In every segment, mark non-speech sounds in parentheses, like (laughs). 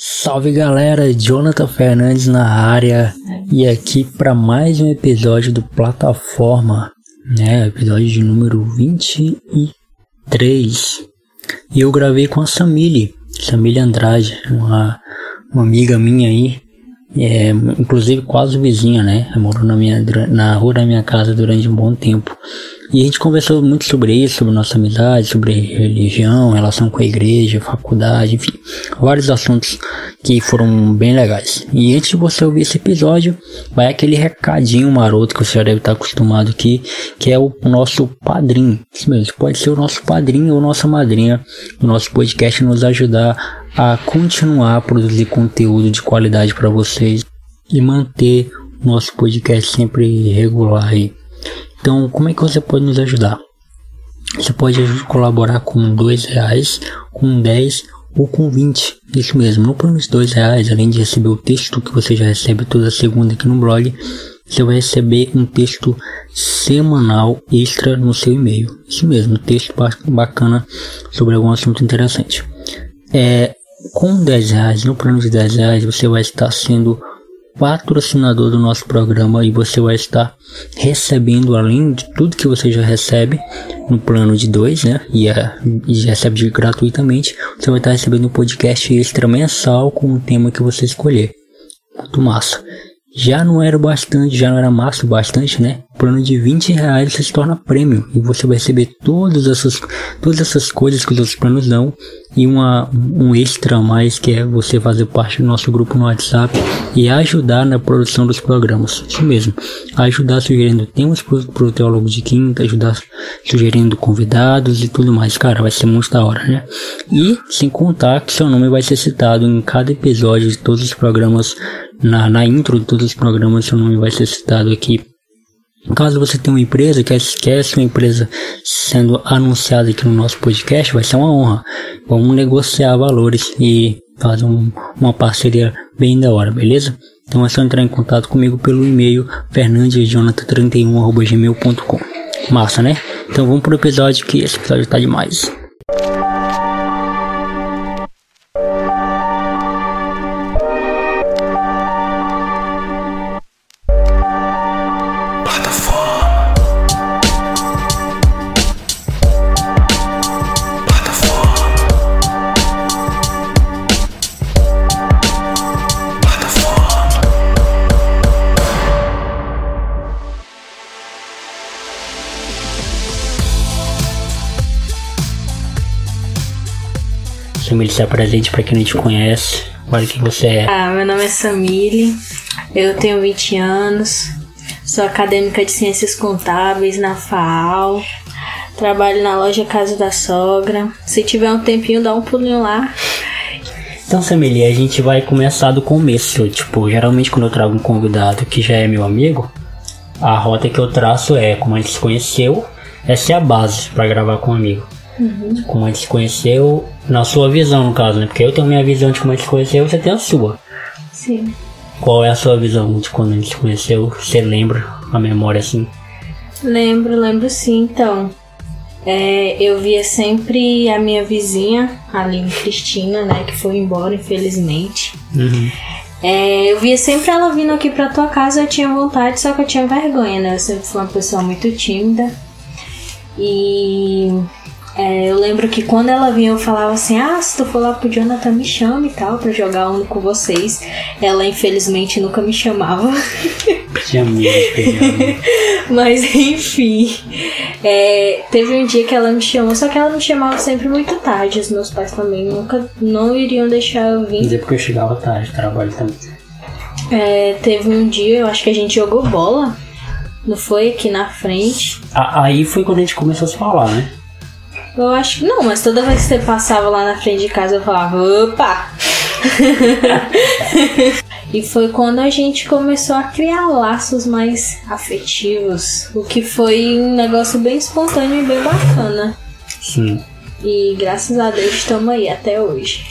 Salve galera, Jonathan Fernandes na área e aqui para mais um episódio do Plataforma, né? Episódio de número 23. E eu gravei com a Samile, Samile Andrade, uma, uma amiga minha aí, é, inclusive quase vizinha, né? Morou na, minha, na rua da minha casa durante um bom tempo. E a gente conversou muito sobre isso, sobre nossa amizade, sobre religião, relação com a igreja, faculdade, enfim, vários assuntos que foram bem legais. E antes de você ouvir esse episódio, vai aquele recadinho maroto que você já deve estar acostumado aqui, que é o nosso padrinho. Isso mesmo, pode ser o nosso padrinho ou nossa madrinha do nosso podcast nos ajudar a continuar a produzir conteúdo de qualidade para vocês e manter o nosso podcast sempre regular aí. Então, como é que você pode nos ajudar? Você pode colaborar com dois reais, com 10 ou com 20. Isso mesmo, no plano de dois reais, além de receber o texto que você já recebe toda segunda aqui no blog, você vai receber um texto semanal extra no seu e-mail. Isso mesmo, texto bacana sobre algum assunto interessante. É, com 10 reais, no plano de 10 reais, você vai estar sendo patrocinador do nosso programa e você vai estar recebendo além de tudo que você já recebe no plano de dois, né? E, é, e recebe gratuitamente, você vai estar recebendo um podcast extra mensal com o tema que você escolher. Muito massa já não era bastante, já não era massa bastante, né? Plano de 20 reais se torna prêmio e você vai receber todas essas, todas essas coisas que os outros planos dão e uma, um extra a mais que é você fazer parte do nosso grupo no WhatsApp e ajudar na produção dos programas. Isso mesmo, ajudar sugerindo temas para o Teólogo de Quinta, ajudar sugerindo convidados e tudo mais. Cara, vai ser muito da hora, né? E sem contar que seu nome vai ser citado em cada episódio de todos os programas na, na intro de todos os programas, seu nome vai ser citado aqui. Caso você tenha uma empresa, quer, quer sua empresa sendo anunciada aqui no nosso podcast, vai ser uma honra. Vamos negociar valores e fazer um, uma parceria bem da hora, beleza? Então é só entrar em contato comigo pelo e-mail fernandesjonathan31.gmail.com Massa, né? Então vamos pro episódio que esse episódio tá demais. Se apresente para quem não te conhece. Olha quem você é. Ah, meu nome é Samile, eu tenho 20 anos, sou acadêmica de Ciências Contábeis na FAAL, trabalho na loja Casa da Sogra. Se tiver um tempinho, dá um pulinho lá. Então, Samile, a gente vai começar do começo. Tipo, geralmente quando eu trago um convidado que já é meu amigo, a rota que eu traço é como a gente se conheceu, essa é a base para gravar com um amigo. Uhum. Como a gente se conheceu, na sua visão, no caso, né? Porque eu tenho a minha visão de como a gente se conheceu, você tem a sua. Sim. Qual é a sua visão de quando a gente se conheceu? Você lembra a memória assim? Lembro, lembro sim, então. É, eu via sempre a minha vizinha, a Aline Cristina, né? Que foi embora, infelizmente. Uhum. É, eu via sempre ela vindo aqui pra tua casa, eu tinha vontade, só que eu tinha vergonha, né? Eu sempre fui uma pessoa muito tímida. E é, eu lembro que quando ela vinha eu falava assim, ah, se tu for lá pro Jonathan me chame e tal, pra jogar um com vocês. Ela infelizmente nunca me chamava. (laughs) (laughs) Mas enfim. É, teve um dia que ela me chamou, só que ela me chamava sempre muito tarde. Os meus pais também nunca não iriam deixar eu vir. Mas é porque eu chegava tarde, trabalho também. É, teve um dia, eu acho que a gente jogou bola. Não foi aqui na frente. Aí foi quando a gente começou a se falar, né? Eu acho que não, mas toda vez que você passava lá na frente de casa eu falava, opa! (laughs) e foi quando a gente começou a criar laços mais afetivos, o que foi um negócio bem espontâneo e bem bacana. Sim. E graças a Deus estamos aí até hoje.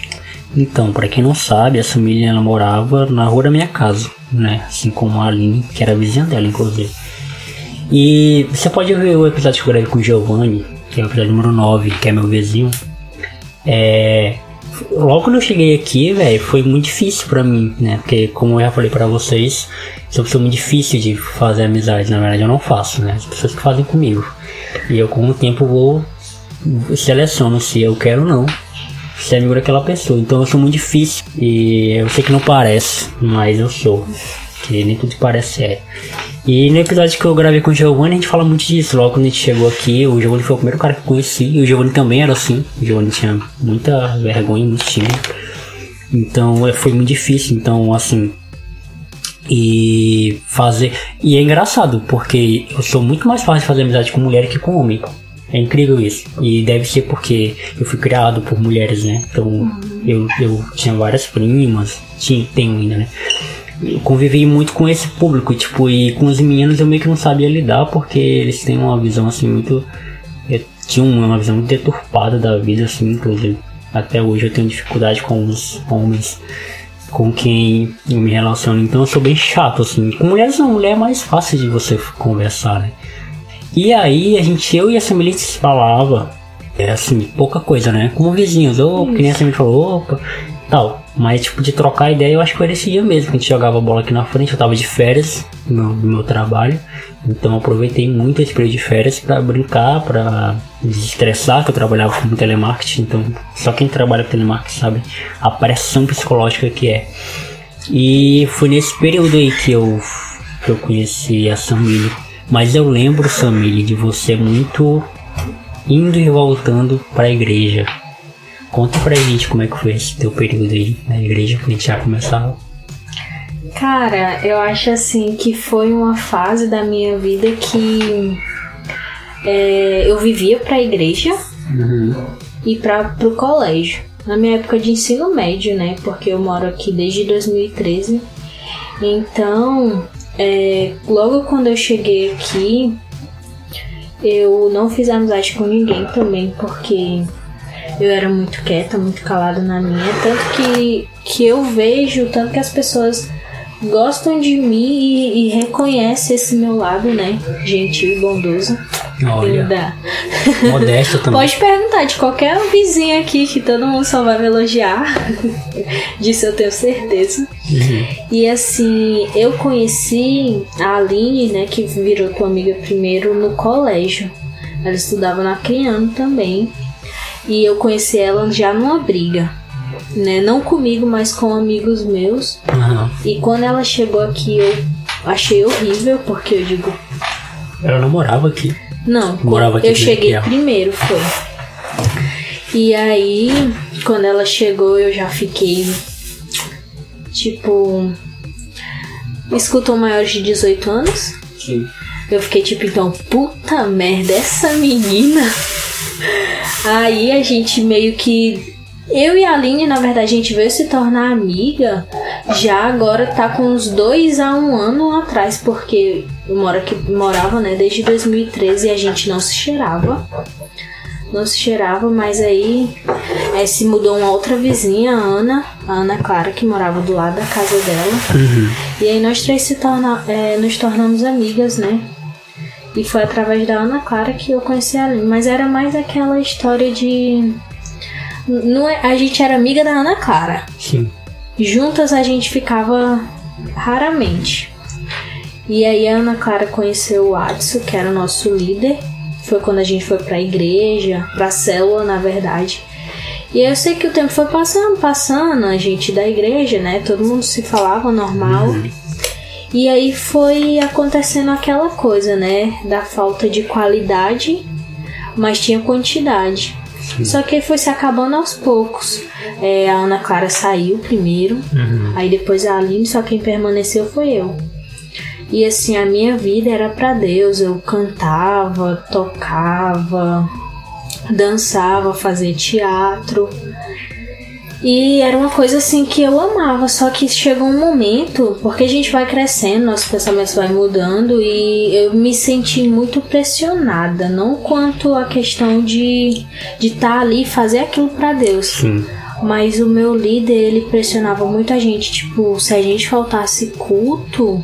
Então, para quem não sabe, essa família ela morava na rua da minha casa, né? Assim como a Aline, que era vizinha dela, inclusive. E você pode ver o episódio que eu gravei com o Giovanni, que é o episódio número 9, que é meu vizinho, é, logo quando eu cheguei aqui, velho, foi muito difícil pra mim, né? Porque, como eu já falei pra vocês, sou uma pessoa muito difícil de fazer amizade. Na verdade, eu não faço, né? As pessoas que fazem comigo. E eu, com o tempo, vou seleciono se eu quero ou não ser amigo daquela pessoa. Então eu sou muito difícil. E eu sei que não parece, mas eu sou. Que nem tudo que parece é. E no episódio que eu gravei com o Giovanni, a gente fala muito disso. Logo quando a gente chegou aqui, o Giovanni foi o primeiro cara que eu conheci. E o Giovanni também era assim. O Giovanni tinha muita vergonha, muito tímido. Então é, foi muito difícil. Então, assim. E fazer. E é engraçado, porque eu sou muito mais fácil de fazer amizade com mulher que com homem. É incrível isso. E deve ser porque eu fui criado por mulheres, né? Então eu, eu tinha várias primas, tinha, tenho ainda, né? Eu convivi muito com esse público, tipo, e com os meninos eu meio que não sabia lidar porque eles têm uma visão assim muito. Eu tinha uma visão muito deturpada da vida, assim, inclusive. Até hoje eu tenho dificuldade com os homens com quem eu me relaciono. Então eu sou bem chato, assim. Com mulheres não, mulher é mais fácil de você conversar, né? E aí a gente, eu e a Samili se falava, é assim, pouca coisa, né? Como vizinhos, ou que nem a Samili falou, opa, tal. Mas tipo, de trocar ideia, eu acho que foi esse dia mesmo que a gente jogava bola aqui na frente, eu tava de férias meu, do meu trabalho. Então aproveitei muito esse período de férias para brincar, para desestressar, que eu trabalhava com telemarketing, então só quem trabalha com telemarketing sabe a pressão psicológica que é. E foi nesse período aí que eu, que eu conheci a Samili. Mas eu lembro, Samili, de você muito indo e voltando para a igreja. Conta pra gente como é que foi esse teu período aí na igreja, que a gente já começava. Cara, eu acho assim que foi uma fase da minha vida que é, eu vivia pra igreja Uhum. e para pro colégio. Na minha época de ensino médio, né? Porque eu moro aqui desde 2013. Então, é, logo quando eu cheguei aqui, eu não fiz amizade com ninguém também, porque eu era muito quieta, muito calada na minha. Tanto que, que eu vejo, tanto que as pessoas gostam de mim e, e reconhecem esse meu lado, né? Gentil e bondoso. Olha, Linda. modesta também. (laughs) Pode perguntar de qualquer vizinho aqui que todo mundo só vai me elogiar. (laughs) Disso eu tenho certeza. Uhum. E assim, eu conheci a Aline, né, que virou tua amiga primeiro no colégio. Ela estudava na Criano também. E eu conheci ela já numa briga. Né? Não comigo, mas com amigos meus. Aham. E quando ela chegou aqui, eu achei horrível, porque eu digo, Ela não morava aqui. não, Morava aqui eu cheguei ela. primeiro, foi. E aí, quando ela chegou, eu já fiquei tipo. Escutam maiores de 18 anos? Sim. Eu fiquei tipo, então, puta merda, essa menina. Aí a gente meio que. Eu e a Aline, na verdade, a gente veio se tornar amiga já agora tá com uns dois a um ano atrás, porque eu moro aqui, morava, né, desde 2013 e a gente não se cheirava. Não se cheirava, mas aí é, se mudou uma outra vizinha, a Ana, a Ana Clara, que morava do lado da casa dela. Uhum. E aí nós três se torna, é, nos tornamos amigas, né? E foi através da Ana Clara que eu conheci a Aline. Mas era mais aquela história de. Não é, a gente era amiga da Ana Clara. Sim. Juntas a gente ficava raramente. E aí a Ana Clara conheceu o Adson, que era o nosso líder. Foi quando a gente foi pra igreja, pra célula, na verdade. E eu sei que o tempo foi passando, passando, a gente da igreja, né? Todo mundo se falava normal. E aí foi acontecendo aquela coisa, né? Da falta de qualidade, mas tinha quantidade. Só que foi se acabando aos poucos. É, a Ana Clara saiu primeiro, Uhum. aí depois a Aline, só quem permaneceu foi eu. E assim, a minha vida era pra Deus. Eu cantava, tocava, dançava, fazia teatro. E era uma coisa assim que eu amava, só que chegou um momento, porque a gente vai crescendo, nosso pensamento vai mudando e eu me senti muito pressionada, não quanto a questão de de estar ali e fazer aquilo pra Deus. Sim. Mas o meu líder, ele pressionava muito a gente, tipo, se a gente faltasse culto,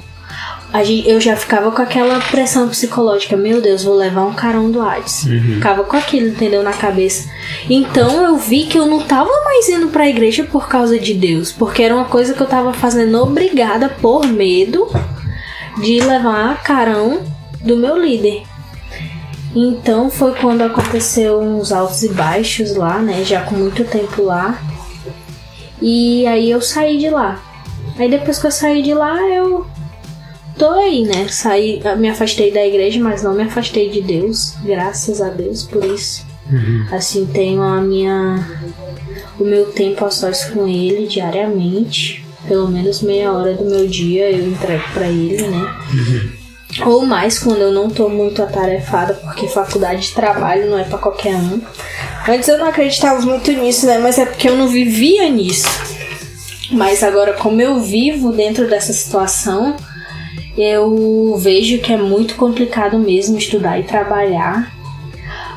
eu já ficava com aquela pressão psicológica, meu Deus, vou levar um carão do Hades. Uhum. Ficava com aquilo, entendeu, na cabeça. Então eu vi que eu não tava mais indo pra igreja por causa de Deus, porque era uma coisa que eu tava fazendo obrigada por medo de levar carão do meu líder. Então foi quando aconteceu uns altos e baixos lá, né? Já com muito tempo lá. E aí eu saí de lá. Aí depois que eu saí de lá, eu tô aí, né? Saí, me afastei da igreja, mas não me afastei de Deus. Graças a Deus por isso. Uhum. Assim, tenho a minha. o meu tempo a sós com Ele diariamente. Pelo menos meia hora do meu dia eu entrego para Ele, né? Uhum. Ou mais quando eu não tô muito atarefada, porque faculdade de trabalho não é para qualquer um. Antes eu não acreditava muito nisso, né? Mas é porque eu não vivia nisso. Mas agora, como eu vivo dentro dessa situação, eu vejo que é muito complicado mesmo estudar e trabalhar.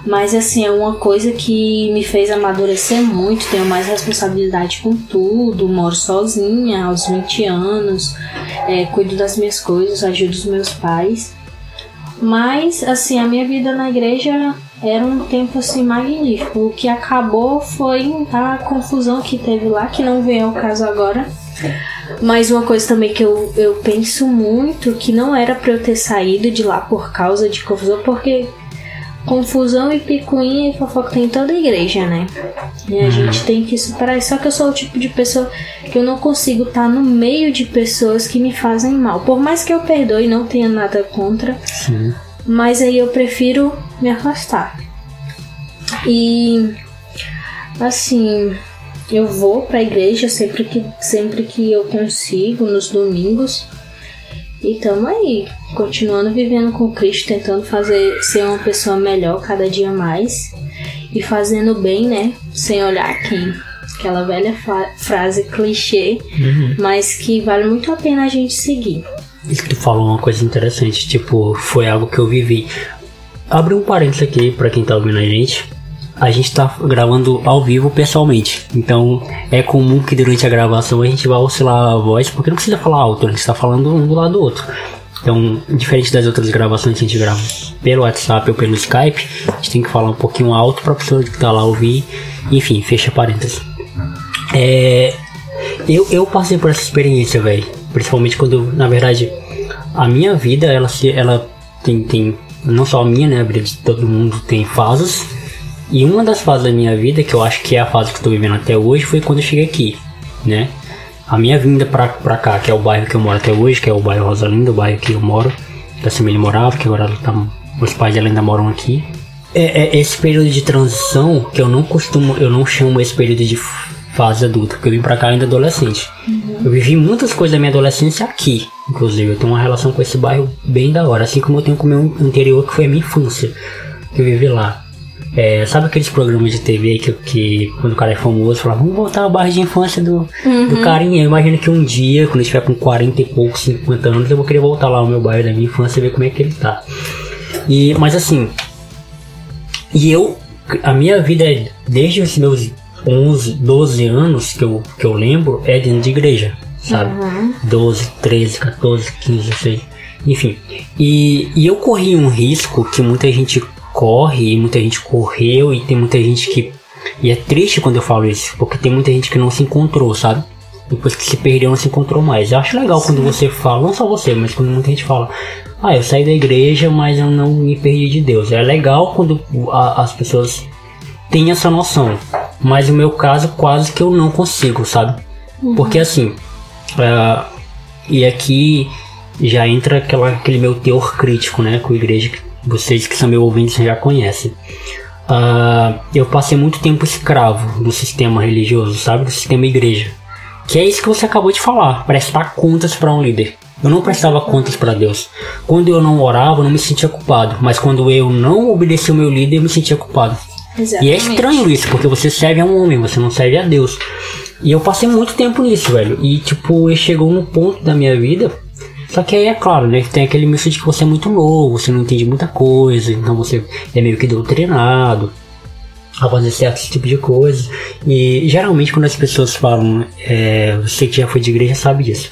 Mas assim, é uma coisa que me fez amadurecer muito, tenho mais responsabilidade com tudo, moro sozinha aos 20 anos, é, cuido das minhas coisas, ajudo os meus pais. Mas assim, a minha vida na igreja era um tempo assim magnífico. O que acabou foi a confusão que teve lá, que não veio ao caso agora. Mas uma coisa também que eu, eu penso muito que não era para eu ter saído de lá por causa de confusão, porque confusão e picuinha e fofoca tem em toda a igreja, né? E a uhum. gente tem que superar. Só que eu sou o tipo de pessoa que eu não consigo estar no meio de pessoas que me fazem mal. Por mais que eu perdoe e não tenha nada contra, Sim. mas aí eu prefiro me afastar. E assim, eu vou para a igreja sempre que sempre que eu consigo nos domingos. E tamo aí, continuando vivendo com Cristo, tentando fazer ser uma pessoa melhor cada dia mais e fazendo bem, né? Sem olhar quem. Aquela velha frase clichê, uhum. mas que vale muito a pena a gente seguir. Isso que tu falou uma coisa interessante, tipo, foi algo que eu vivi. Abre um parênteses aqui para quem tá ouvindo a gente a gente tá gravando ao vivo pessoalmente. Então é comum que durante a gravação a gente vá oscilar a voz, porque não precisa falar alto, a gente tá falando um do lado do outro. Então, diferente das outras gravações que a gente grava pelo WhatsApp ou pelo Skype, a gente tem que falar um pouquinho alto para a pessoa que tá lá ouvir. Enfim, fecha parênteses. É, eu, eu passei por essa experiência, velho. Principalmente quando, na verdade, a minha vida, ela, se, ela tem, tem, não só a minha, né? A vida de todo mundo tem fases. E uma das fases da minha vida, que eu acho que é a fase que estou vivendo até hoje, foi quando eu cheguei aqui, né? A minha vinda pra, pra cá, que é o bairro que eu moro até hoje, que é o bairro Rosalinda, o bairro que eu moro, que a Simile morava, que agora tá, os pais dela ainda moram aqui. É, é, esse período de transição que eu não costumo, eu não chamo esse período de fase adulta, porque eu vim pra cá ainda adolescente. Uhum. Eu vivi muitas coisas da minha adolescência aqui, inclusive. Eu tenho uma relação com esse bairro bem da hora, assim como eu tenho com o meu anterior, que foi a minha infância, que eu vivi lá. É, sabe aqueles programas de TV que, que quando o cara é famoso, fala, vamos voltar ao bairro de infância do, uhum. do carinha. Eu imagino que um dia, quando eu estiver com 40 e poucos, 50 anos, eu vou querer voltar lá ao meu bairro da minha infância e ver como é que ele tá. E, mas assim, e eu, a minha vida desde os meus 11, 12 anos que eu, que eu lembro, é dentro de igreja, sabe? Uhum. 12, 13, 14, 15, 16, enfim. E, e eu corri um risco que muita gente corre e muita gente correu e tem muita gente que. E é triste quando eu falo isso, porque tem muita gente que não se encontrou, sabe? Depois que se perdeu, não se encontrou mais. Eu acho legal Sim. quando você fala, não só você, mas quando muita gente fala, ah, eu saí da igreja, mas eu não me perdi de Deus. É legal quando a, as pessoas têm essa noção. Mas no meu caso, quase que eu não consigo, sabe? Uhum. Porque assim, uh, e aqui já entra aquela, aquele meu teor crítico, né, com a igreja vocês que são meus ouvintes já conhecem. Uh, eu passei muito tempo escravo do sistema religioso, sabe? Do sistema igreja. Que é isso que você acabou de falar, prestar contas para um líder. Eu não prestava contas para Deus. Quando eu não orava, eu não me sentia culpado. Mas quando eu não obedecia o meu líder, eu me sentia culpado. Exatamente. E é estranho isso, porque você serve a um homem, você não serve a Deus. E eu passei muito tempo nisso, velho. E tipo, chegou num ponto da minha vida só que aí é claro, né? Tem aquele misto de que você é muito novo, você não entende muita coisa, então você é meio que doutrinado a fazer certo tipo de coisa. E geralmente quando as pessoas falam, é, você que já foi de igreja sabe disso.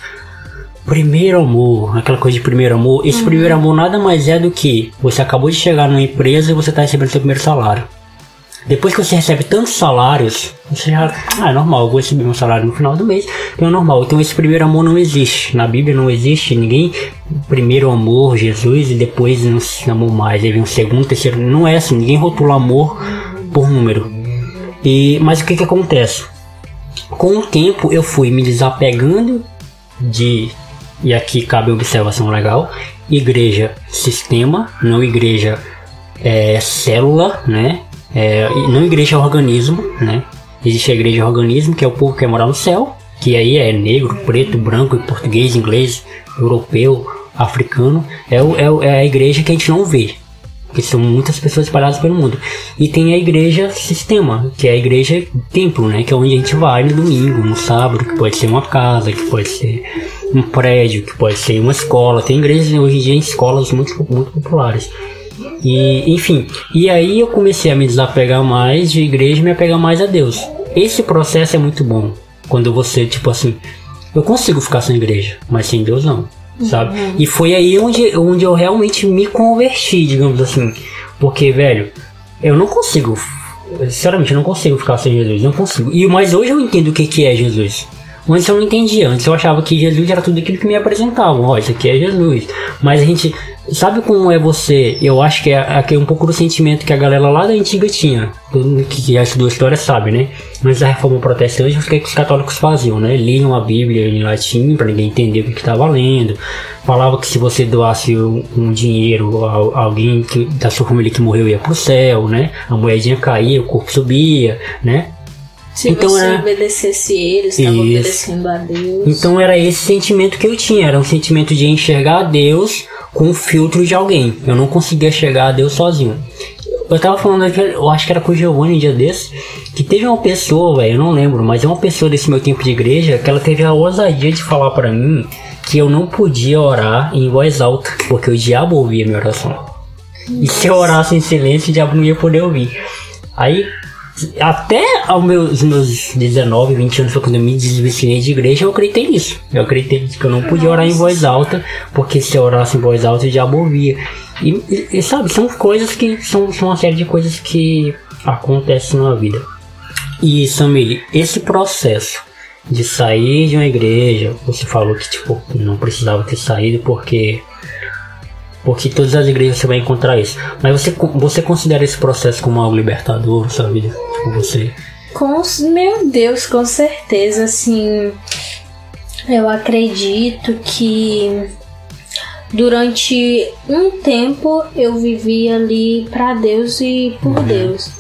primeiro amor, aquela coisa de primeiro amor. Esse uhum. primeiro amor nada mais é do que você acabou de chegar numa empresa e você está recebendo seu primeiro salário. Depois que você recebe tantos salários, você já. Ah, é normal, eu vou receber meu salário no final do mês. Então é normal. Então esse primeiro amor não existe. Na Bíblia não existe ninguém. Primeiro amor, Jesus, e depois não se amou mais. Aí vem um segundo, terceiro. Não é assim. Ninguém rotula amor por número. E, mas o que que acontece? Com o tempo eu fui me desapegando de. E aqui cabe observação legal. Igreja sistema, não igreja é, célula, né? É, não igreja organismo, né? Existe a igreja organismo, que é o povo que quer morar no céu, que aí é negro, preto, branco, português, inglês, europeu, africano. É, o, é, é a igreja que a gente não vê, que são muitas pessoas espalhadas pelo mundo. E tem a igreja sistema, que é a igreja templo, né? Que é onde a gente vai no domingo, no sábado, que pode ser uma casa, que pode ser um prédio, que pode ser uma escola. Tem igrejas hoje em dia em escolas muito, muito populares. E, enfim, e aí eu comecei a me desapegar mais de igreja e me apegar mais a Deus. Esse processo é muito bom. Quando você, tipo assim, eu consigo ficar sem igreja, mas sem Deus não, sabe? Uhum. E foi aí onde, onde eu realmente me converti, digamos assim. Porque, velho, eu não consigo, sinceramente, eu não consigo ficar sem Jesus, não consigo. E mas hoje eu entendo o que, que é Jesus. Antes eu não entendia, antes eu achava que Jesus era tudo aquilo que me apresentavam. Ó, isso aqui é Jesus. Mas a gente Sabe como é você? Eu acho que é, é um pouco do sentimento que a galera lá da antiga tinha. Que, que as duas histórias sabe, né? Mas a reforma protestante, o que, é que os católicos faziam, né? Liam a Bíblia em latim para ninguém entender o que estava lendo. Falava que se você doasse um, um dinheiro a, a, alguém que, da sua família que morreu ia pro céu, né? A moedinha caía, o corpo subia, né? Se então você era... obedecesse eles, estava obedecendo a Deus. Então era esse sentimento que eu tinha, era um sentimento de enxergar a Deus com o filtro de alguém. Eu não conseguia chegar a Deus sozinho. Eu tava falando, eu acho que era com o Giovanni um dia desse, que teve uma pessoa, velho, eu não lembro, mas é uma pessoa desse meu tempo de igreja que ela teve a ousadia de falar para mim que eu não podia orar em voz alta, porque o diabo ouvia minha oração. E se eu orasse em silêncio, o diabo não ia poder ouvir. Aí até aos meus, meus 19, 20 anos, quando eu me desvencilhei de igreja, eu acreditei nisso. Eu acreditei que eu não podia orar em voz alta, porque se eu orasse em voz alta, eu já ouvia. E, e, sabe, são coisas que. São, são uma série de coisas que acontecem na vida. E, Samir, esse processo de sair de uma igreja, você falou que, tipo, não precisava ter saído porque porque todas as igrejas você vai encontrar isso. Mas você, você considera esse processo como algo libertador sua vida? Tipo, você? Com, meu Deus, com certeza, assim. Eu acredito que durante um tempo eu vivi ali para Deus e por uhum. Deus.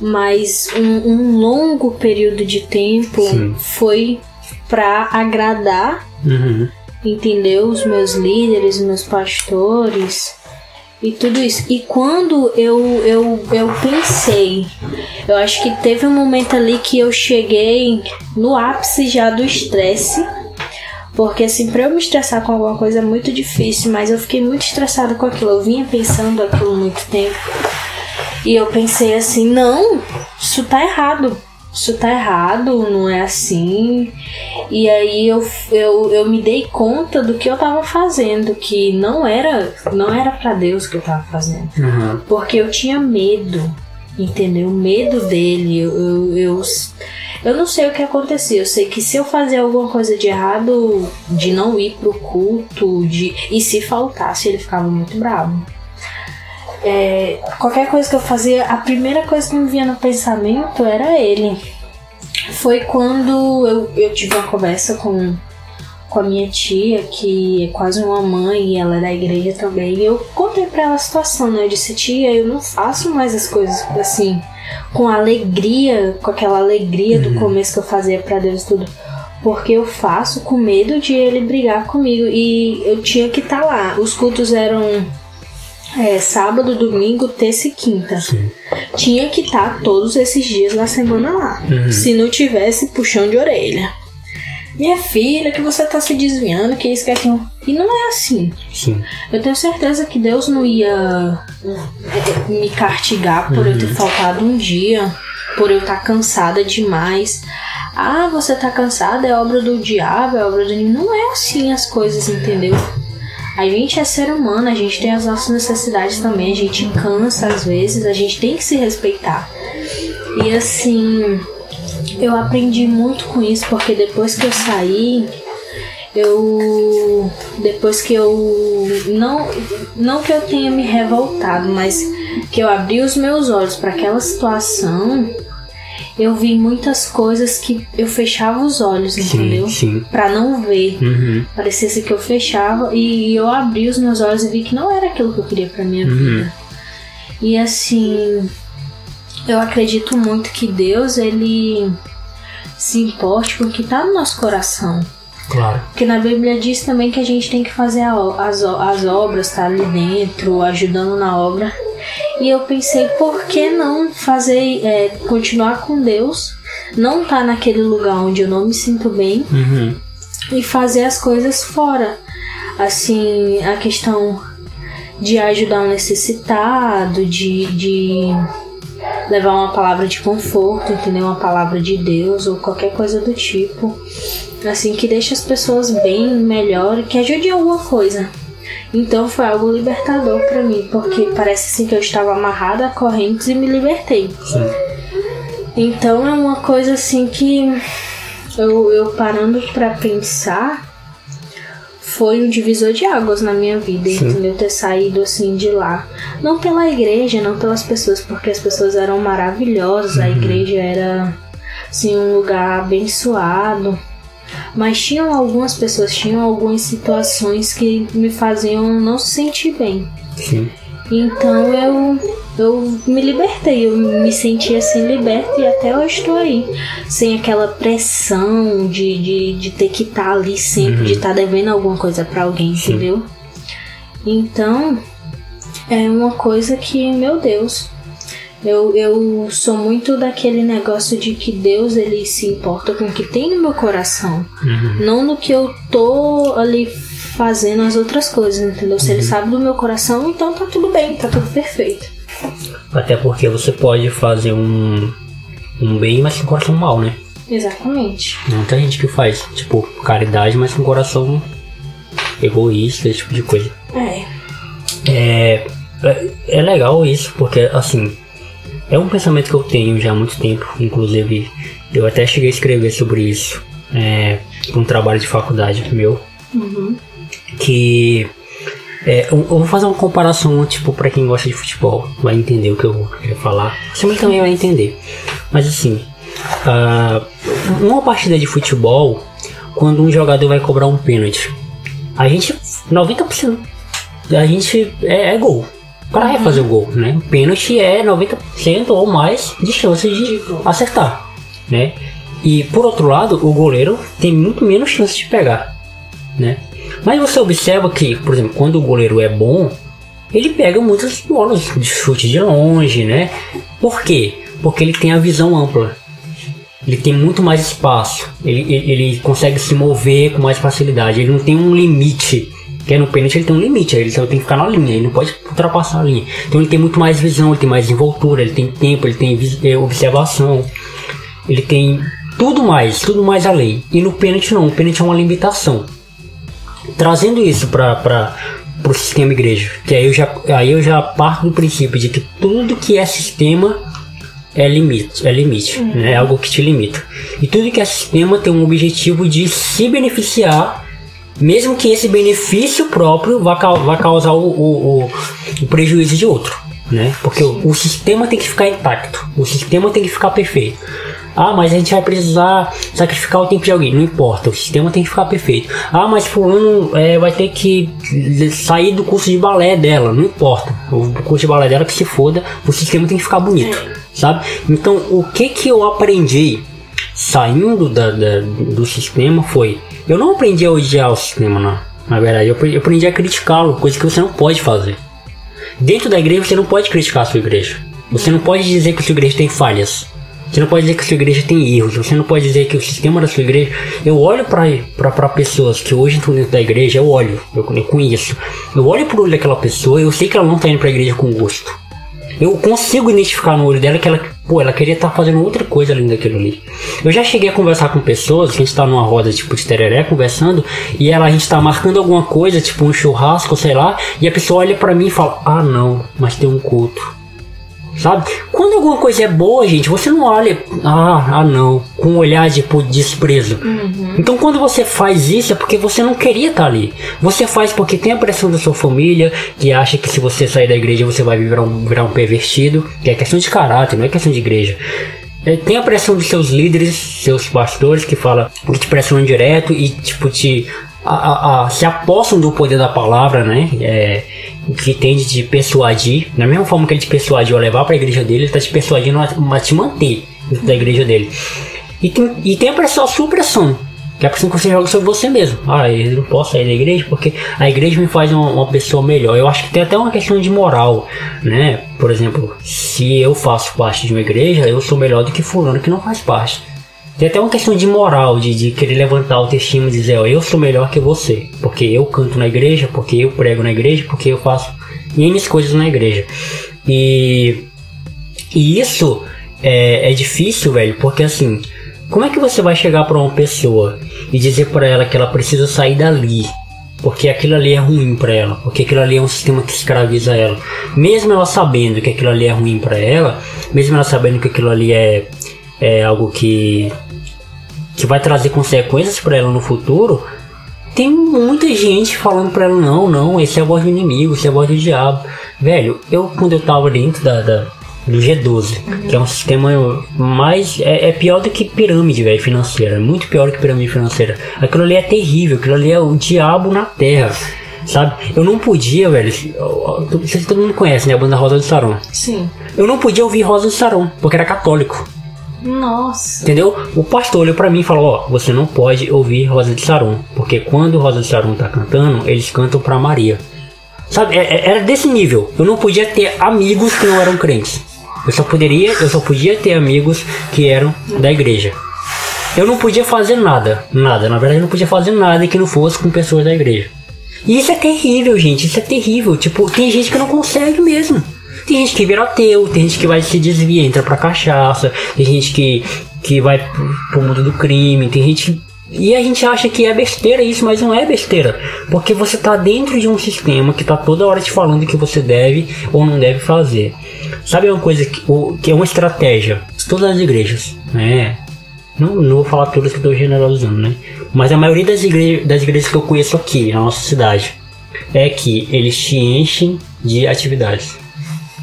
Mas um, um, longo período de tempo Sim. foi para agradar uhum entendeu? Os meus líderes, meus pastores e tudo isso. E quando eu, eu, eu pensei, eu acho que teve um momento ali que eu cheguei no ápice já do estresse. Porque assim, pra eu me estressar com alguma coisa é muito difícil, mas eu fiquei muito estressada com aquilo. Eu vinha pensando aquilo muito tempo. E eu pensei assim, não, isso tá errado isso tá errado, não é assim. E aí eu, eu, eu me dei conta do que eu tava fazendo, que não era não era para Deus que eu tava fazendo. Uhum. Porque eu tinha medo, entendeu? Medo dele. Eu, eu, eu, eu não sei o que acontecia. Eu sei que se eu fazer alguma coisa de errado, de não ir pro culto, de e se faltasse, ele ficava muito bravo. É, qualquer coisa que eu fazia, a primeira coisa que me vinha no pensamento era ele. Foi quando eu, eu tive uma conversa com, com a minha tia, que é quase uma mãe, e ela é da igreja também. E eu contei pra ela a situação, né? Eu disse, tia, eu não faço mais as coisas assim, com alegria, com aquela alegria do uhum. começo que eu fazia para Deus e tudo porque eu faço com medo de ele brigar comigo e eu tinha que estar tá lá. Os cultos eram é, sábado, domingo, terça e quinta. Sim. Tinha que estar tá todos esses dias da semana lá. Uhum. Se não tivesse, puxão de orelha. Minha filha, que você tá se desviando, que isso, que aquilo. E não é assim. Sim. Eu tenho certeza que Deus não ia é, me castigar por uhum. eu ter uhum. faltado um dia, por eu estar tá cansada demais. ah, você tá cansado, é obra do diabo, é obra do. Não é assim as coisas, entendeu? A gente é ser humano, a gente tem as nossas necessidades também, a gente cansa às vezes, a gente tem que se respeitar. E assim, eu aprendi muito com isso, porque depois que eu saí, eu depois que eu não não que eu tenha me revoltado, mas que eu abri os meus olhos para aquela situação, eu vi muitas coisas que eu fechava os olhos, entendeu? Sim. Para não ver. Uhum. Parecesse que eu fechava e eu abri os meus olhos e vi que não era aquilo que eu queria para minha Uhum. vida. E assim, eu acredito muito que Deus ele se importe com o que tá no nosso coração. Claro. Porque na Bíblia diz também que a gente tem que fazer a o- as, o- as obras, tá ali dentro, ajudando na obra. E eu pensei, por que não fazer, é, continuar com Deus, não tá naquele lugar onde eu não me sinto bem Uhum. e fazer as coisas fora. Assim, a questão de ajudar um necessitado, de, de levar uma palavra de conforto, entendeu? Uma palavra de Deus ou qualquer coisa do tipo. Assim, que deixa as pessoas bem melhor, que ajude em alguma coisa. Então foi algo libertador pra mim, porque parece assim que eu estava amarrada a correntes e me libertei. Sim. Então é uma coisa assim que eu, eu parando pra pensar foi um divisor de águas na minha vida, Sim. entendeu? Ter saído assim de lá. Não pela igreja, não pelas pessoas, porque as pessoas eram maravilhosas, a igreja era assim um lugar abençoado. Mas tinham algumas pessoas, tinham algumas situações que me faziam não se sentir bem. Sim. Então eu, eu me libertei, eu me senti assim liberta e até hoje estou aí. Sem aquela pressão de, de, de ter que estar ali sempre, de estar devendo alguma coisa para alguém, Sim. entendeu? Então é uma coisa que, meu Deus, eu, eu sou muito daquele negócio de que Deus ele se importa com o que tem no meu coração, Uhum. não no que eu tô ali fazendo as outras coisas, entendeu? Se ele sabe do meu coração, então tá tudo bem, tá tudo perfeito. Até porque você pode fazer um, um bem, mas com coração mal, né? Exatamente. Muita gente que faz, tipo, caridade, mas com coração egoísta, esse tipo de coisa. É. É, é, é legal isso, porque assim, é um pensamento que eu tenho já há muito tempo. Inclusive, eu até cheguei a escrever sobre isso é, um trabalho de faculdade meu. Uhum. Que é, eu, eu vou fazer uma comparação, tipo, para quem gosta de futebol, vai entender o que eu queria falar. Você também vai entender. Mas assim, ah, uma partida de futebol, quando um jogador vai cobrar um pênalti, a gente, 90% a gente é, é gol. O cara vai fazer o gol, né? Pênalti é 90% ou mais de chance de acertar, né? E por outro lado, o goleiro tem muito menos chance de pegar, né? Mas você observa que, por exemplo, quando o goleiro é bom, ele pega muitas bolas de chute de longe, né? Por quê? Porque ele tem a visão ampla. Ele tem muito mais espaço. Ele, ele, ele consegue se mover com mais facilidade. Ele não tem um limite. Que é no pênalti ele tem um limite, ele só tem que ficar na linha, ele não pode ultrapassar a linha. Então ele tem muito mais visão, ele tem mais envoltura, ele tem tempo, ele tem eh, observação, ele tem tudo mais, tudo mais além. E no pênalti não, o pênalti é uma limitação. Trazendo isso para o sistema igreja, que aí eu, já, aí eu já parto do princípio de que tudo que é sistema é limite, é limite, né? é algo que te limita. E tudo que é sistema tem um objetivo de se beneficiar, mesmo que esse benefício próprio vá, vá causar o, o, o- o prejuízo de outro, né? Porque o, o sistema tem que ficar intacto, o sistema tem que ficar perfeito. Ah, mas a gente vai precisar sacrificar o tempo de alguém. Não importa, o sistema tem que ficar perfeito. Ah, mas fulano é, vai ter que sair do curso de balé dela. Não importa. O curso de balé dela que se foda, o sistema tem que ficar bonito. Sabe? Então, o que que eu aprendi saindo da, da- do sistema foi. Eu não aprendi a odiar o sistema, não. Na verdade, eu aprendi- a criticá-lo, coisa que você não pode fazer. Dentro da igreja, você não pode criticar a sua igreja. Você não pode dizer que a sua igreja tem falhas. Você não pode dizer que a sua igreja tem erros. Você não pode dizer que o sistema da sua igreja. Eu olho para pessoas que hoje estão dentro da igreja, eu olho, eu, eu conheço. Eu olho pro olho daquela pessoa, eu sei que ela não está indo para a igreja com gosto. Eu consigo identificar no olho dela que ela Pô, ela queria estar tá fazendo outra coisa além daquilo ali. Eu já cheguei a conversar com pessoas, a gente tá numa roda tipo de tereré conversando, e ela a gente tá marcando alguma coisa, tipo um churrasco, sei lá, e a pessoa olha para mim e fala: "Ah, não, mas tem um culto". Sabe? Quando alguma coisa é boa, gente, você não olha, ah, ah não, com um olhar de tipo, desprezo. Uhum. Então quando você faz isso é porque você não queria estar ali. Você faz porque tem a pressão da sua família, que acha que se você sair da igreja você vai virar um, virar um pervertido, que é questão de caráter, não é questão de igreja. É, tem a pressão dos seus líderes, seus pastores, que fala que te pressionam direto e tipo te a, a, a, se apossam do poder da palavra, né? É, que tende de persuadir, da mesma forma que ele te persuadiu a levar para a igreja dele, ele está te persuadindo a, a te manter dentro da igreja dele. E tem, e tem a pressão, a sua pressão, que é a pressão que você joga sobre você mesmo. Ah, eu não posso sair da igreja porque a igreja me faz uma, uma, pessoa melhor. Eu acho que tem até uma questão de moral, né? Por exemplo, se eu faço parte de uma igreja, eu sou melhor do que fulano que não faz parte. Tem até uma questão de moral, de, de querer levantar o autoestima e dizer, ó, eu sou melhor que você, porque eu canto na igreja, porque eu prego na igreja, porque eu faço N coisas na igreja. E, e isso é, é difícil, velho, porque assim, como é que você vai chegar para uma pessoa e dizer para ela que ela precisa sair dali? Porque aquilo ali é ruim para ela, porque aquilo ali é um sistema que escraviza ela. Mesmo ela sabendo que aquilo ali é ruim para ela, mesmo ela sabendo que aquilo ali é, é algo que que vai trazer consequências para ela no futuro, tem muita gente falando para ela: não, não, esse é a voz do inimigo, esse é a voz do diabo. Velho, eu quando eu tava dentro da, da do G12, uhum. que é um sistema mais. É, é, pior do que pirâmide, velho, financeira. Muito pior do que pirâmide financeira. Aquilo ali é terrível, aquilo ali é o diabo na terra. Sabe? Eu não podia, velho. Vocês todo mundo conhece, né? A banda Rosa do Saron. Sim. Eu não podia ouvir Rosa do Saron, porque era católico. Nossa. Entendeu? O pastor olhou para mim e falou: Ó, você não pode ouvir Rosa de Saron, porque quando Rosa de Saron tá cantando, eles cantam para Maria. Sabe? É, é, era desse nível. Eu não podia ter amigos que não eram crentes. Eu só poderia, eu só podia ter amigos que eram da igreja. Eu não podia fazer nada, nada. Na verdade, eu não podia fazer nada que não fosse com pessoas da igreja. E isso é terrível, gente. Isso é terrível. Tipo, tem gente que não consegue mesmo. Tem gente que vira ateu, tem gente que vai se desvia, entra pra cachaça, tem gente que, que vai pro mundo do crime, tem gente que e a gente acha que é besteira isso, mas não é besteira. Porque você está dentro de um sistema que está toda hora te falando que você deve ou não deve fazer. Sabe uma coisa que, que é uma estratégia todas as igrejas, né? Não, não vou falar todas que estou generalizando, né? Mas a maioria das, das igrejas que eu conheço aqui na nossa cidade é que eles te enchem de atividades.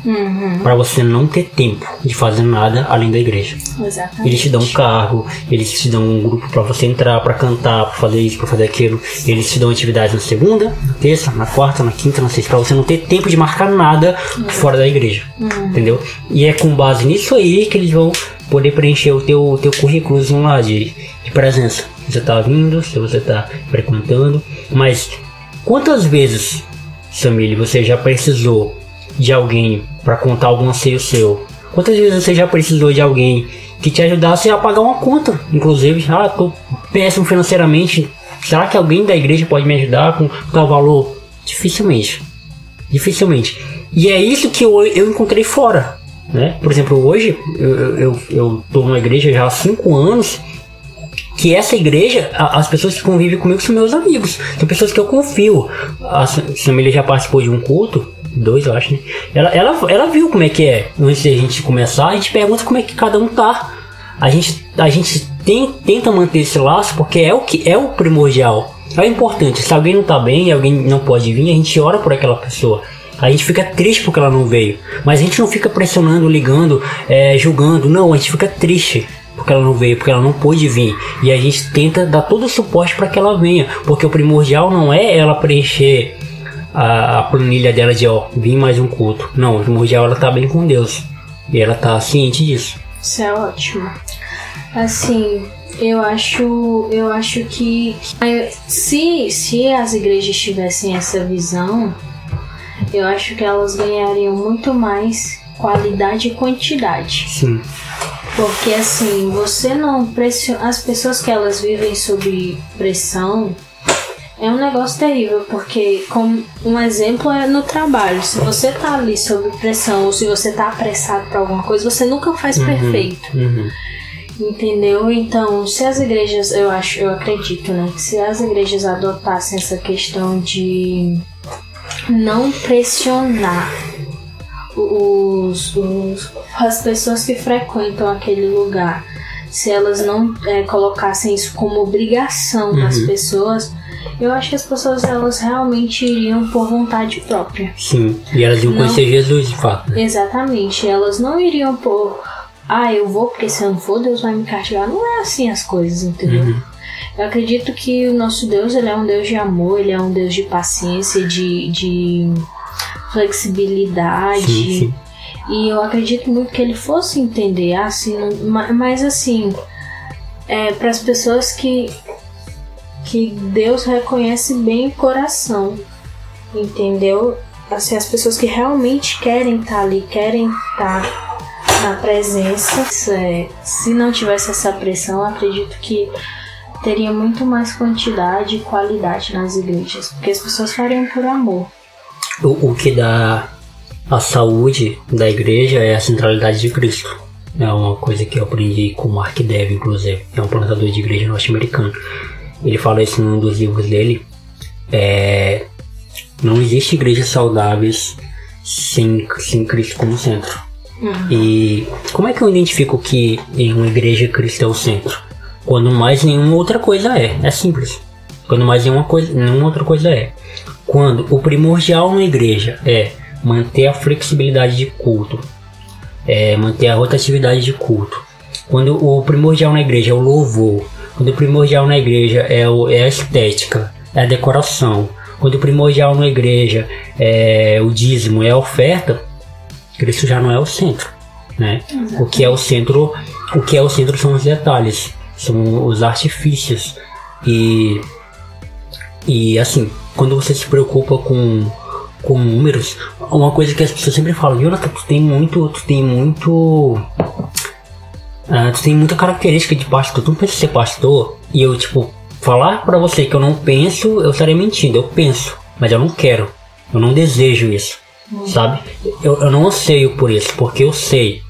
Uhum. para você não ter tempo de fazer nada além da igreja. Exatamente. Eles te dão um carro, eles te dão um grupo para você entrar, para cantar, para fazer isso, para fazer aquilo. Eles te dão atividade na segunda, na terça, na quarta, na quinta, na sexta, para você não ter tempo de marcar nada uhum. fora da igreja. Uhum. Entendeu? E é com base nisso aí que eles vão poder preencher o teu, teu currículo lá de, de presença. Você tá vindo, se você tá frequentando, mas quantas vezes, Samile, você já precisou de alguém para contar algum anseio seu? Quantas vezes você já precisou de alguém que te ajudasse a pagar uma conta? Inclusive, ah, tô péssimo financeiramente. Será que alguém da igreja pode me ajudar com tal valor? Dificilmente. Dificilmente. E é isso que eu, eu encontrei fora. Né? Por exemplo, hoje eu, eu, eu tô numa igreja já há 5 anos que essa igreja, as pessoas que convivem comigo são meus amigos, são pessoas que eu confio. A família já participou de um culto dois, eu acho, né? Ela, ela, ela viu como é que é. Antes de a gente começar, a gente pergunta como é que cada um tá. A gente, a gente tem, tenta manter esse laço porque é o que é o primordial. É importante. Se alguém não tá bem alguém não pode vir, a gente ora por aquela pessoa. A gente fica triste porque ela não veio. Mas a gente não fica pressionando, ligando, é, julgando. Não, a gente fica triste porque ela não veio, porque ela não pôde vir. E a gente tenta dar todo o suporte para que ela venha. Porque o primordial não é ela preencher a, a planilha dela de ó, vim mais um culto. Não, o primordial ela tá bem com Deus. E ela tá ciente disso. Isso é ótimo. Assim, eu acho, eu acho que, que se, se as igrejas tivessem essa visão, eu acho que elas ganhariam muito mais qualidade e quantidade. Sim. Porque assim, você não pressiona. As pessoas que elas vivem sob pressão, é um negócio terrível, porque como um exemplo é no trabalho. Se você tá ali sob pressão ou se você tá apressado para alguma coisa, você nunca faz Uhum, perfeito. uhum. Entendeu? Então, se as igrejas, eu acho, eu acredito, né, que se as igrejas adotassem essa questão de não pressionar os, os- as pessoas que frequentam aquele lugar, se elas não é, colocassem isso como obrigação das Uhum. pessoas, eu acho que as pessoas elas realmente iriam por vontade própria. Sim. E elas iam Não. conhecer Jesus de fato. né? Exatamente, elas não iriam por ah, eu vou porque se eu não for, Deus vai me castigar. Não é assim as coisas, entendeu? Uhum. Eu acredito que o nosso Deus ele é um Deus de amor, ele é um Deus de paciência, de, de flexibilidade. Sim, sim. E eu acredito muito que ele fosse entender, assim, mas assim, é, para as pessoas que, que Deus reconhece bem o coração, entendeu? Assim, as pessoas que realmente querem estar ali, querem estar na presença. É, se não tivesse essa pressão, acredito que teria muito mais quantidade e qualidade nas igrejas, porque as pessoas fariam por amor. O, o que dá a saúde da igreja é a centralidade de Cristo. É uma coisa que eu aprendi com o Mark Dev, inclusive. É um plantador de igreja norte-americano. Ele fala isso num dos livros dele. É, não existe igrejas saudáveis sem, sem Cristo como centro. E como é que eu identifico que em uma igreja Cristo é o centro? Quando mais nenhuma outra coisa é. É simples. Quando mais nenhuma, coisa, nenhuma outra coisa é. Quando o primordial na igreja é manter a flexibilidade de culto, é manter a rotatividade de culto. Quando o primordial na igreja é o louvor, quando o primordial na igreja é, é a estética, é a decoração, quando o primordial na igreja é o dízimo, é a oferta, Cristo já não é o centro, né? O que é o centro, o que é o centro são os detalhes, são os artifícios e e assim, quando você se preocupa com com números, uma coisa que as pessoas sempre falam, Jonathan, tu tem muito, tu tem muito ah, tu tem muita característica de pastor, tu não pensa em ser pastor, e eu tipo, falar pra você que eu não penso, eu estaria mentindo, eu penso, mas eu não quero, eu não desejo isso, sabe? Eu, eu não anseio por isso, porque eu sei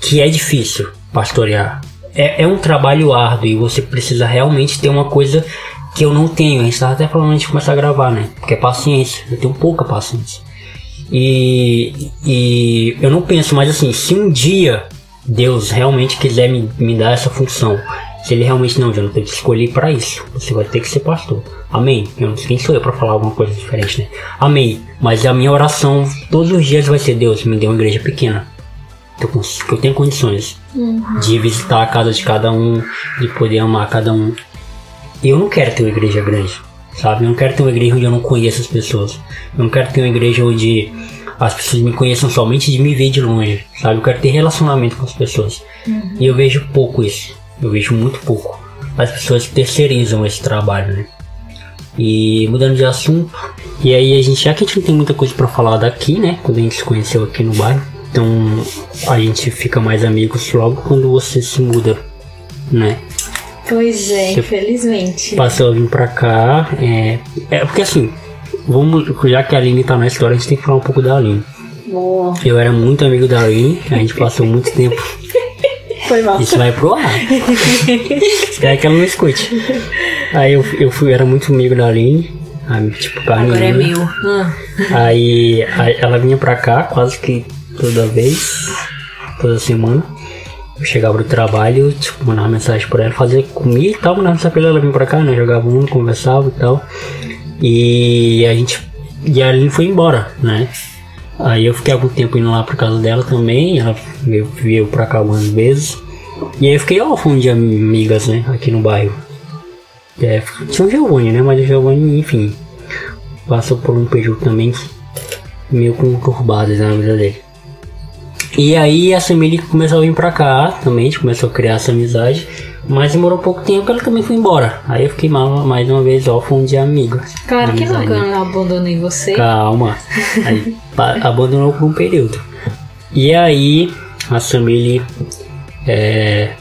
que é difícil pastorear. É, é um trabalho árduo e você precisa realmente ter uma coisa que eu não tenho. A gente tava até falando antes de começar a gravar, né? Porque é paciência. Eu tenho pouca paciência. E, e eu não penso, mas assim, se um dia Deus realmente quiser me, me dar essa função, se ele realmente não, eu não tenho que escolher para isso. Você vai ter que ser pastor. Amém. Eu não sei quem sou eu para falar alguma coisa diferente, né? Amém. Mas a minha oração todos os dias vai ser Deus, me dê uma igreja pequena. Que eu, cons- que eu tenho condições de visitar a casa de cada um, de poder amar cada um. Eu não quero ter uma igreja grande, sabe? Eu não quero ter uma igreja onde eu não conheço as pessoas. Eu não quero ter uma igreja onde as pessoas me conheçam somente de me ver de longe, sabe? Eu quero ter relacionamento com as pessoas. E eu vejo pouco isso. Eu vejo muito pouco. As pessoas terceirizam esse trabalho, né? E mudando de assunto, e aí a gente, já que a gente não tem muita coisa pra falar daqui, né? Quando a gente se conheceu aqui no bairro, então a gente fica mais amigos logo quando você se muda, né? Pois é, Você- infelizmente. Passou a vir pra cá, é, é porque assim, vamos, já que a Aline tá na história, a gente tem que falar um pouco da Aline. Boa. Eu era muito amigo da Aline, a gente passou muito tempo. Foi mal. Isso vai pro ar. Espero que ela não escute. Aí eu, eu fui, era muito amigo da Aline, aí, tipo, carne Agora é meu. Ah. Aí, aí ela vinha pra cá quase que toda vez, toda semana. Eu chegava do trabalho, tipo, mandava mensagem pra ela, fazia comida e tal, mandava mensagem pra ela, ela vinha pra cá, né? Jogava um, conversava e tal. E a gente. E a Aline foi embora, né? Aí eu fiquei algum tempo indo lá pra casa dela também, ela veio, veio pra cá algumas vezes. E aí eu fiquei órfão de amigas, né? Aqui no bairro. Tinha o Giovanni, né? Mas o Giovanni, enfim, passou por um período também meio conturbado na vida dele. E aí a Samile começou a vir pra cá também, a gente começou a criar essa amizade, mas demorou pouco tempo ela também foi embora. Aí eu fiquei mal, mais uma vez órfão de amigas. Claro que nunca eu abandonei você. Calma. Aí (laughs) abandonou por um período. E aí a Samile é,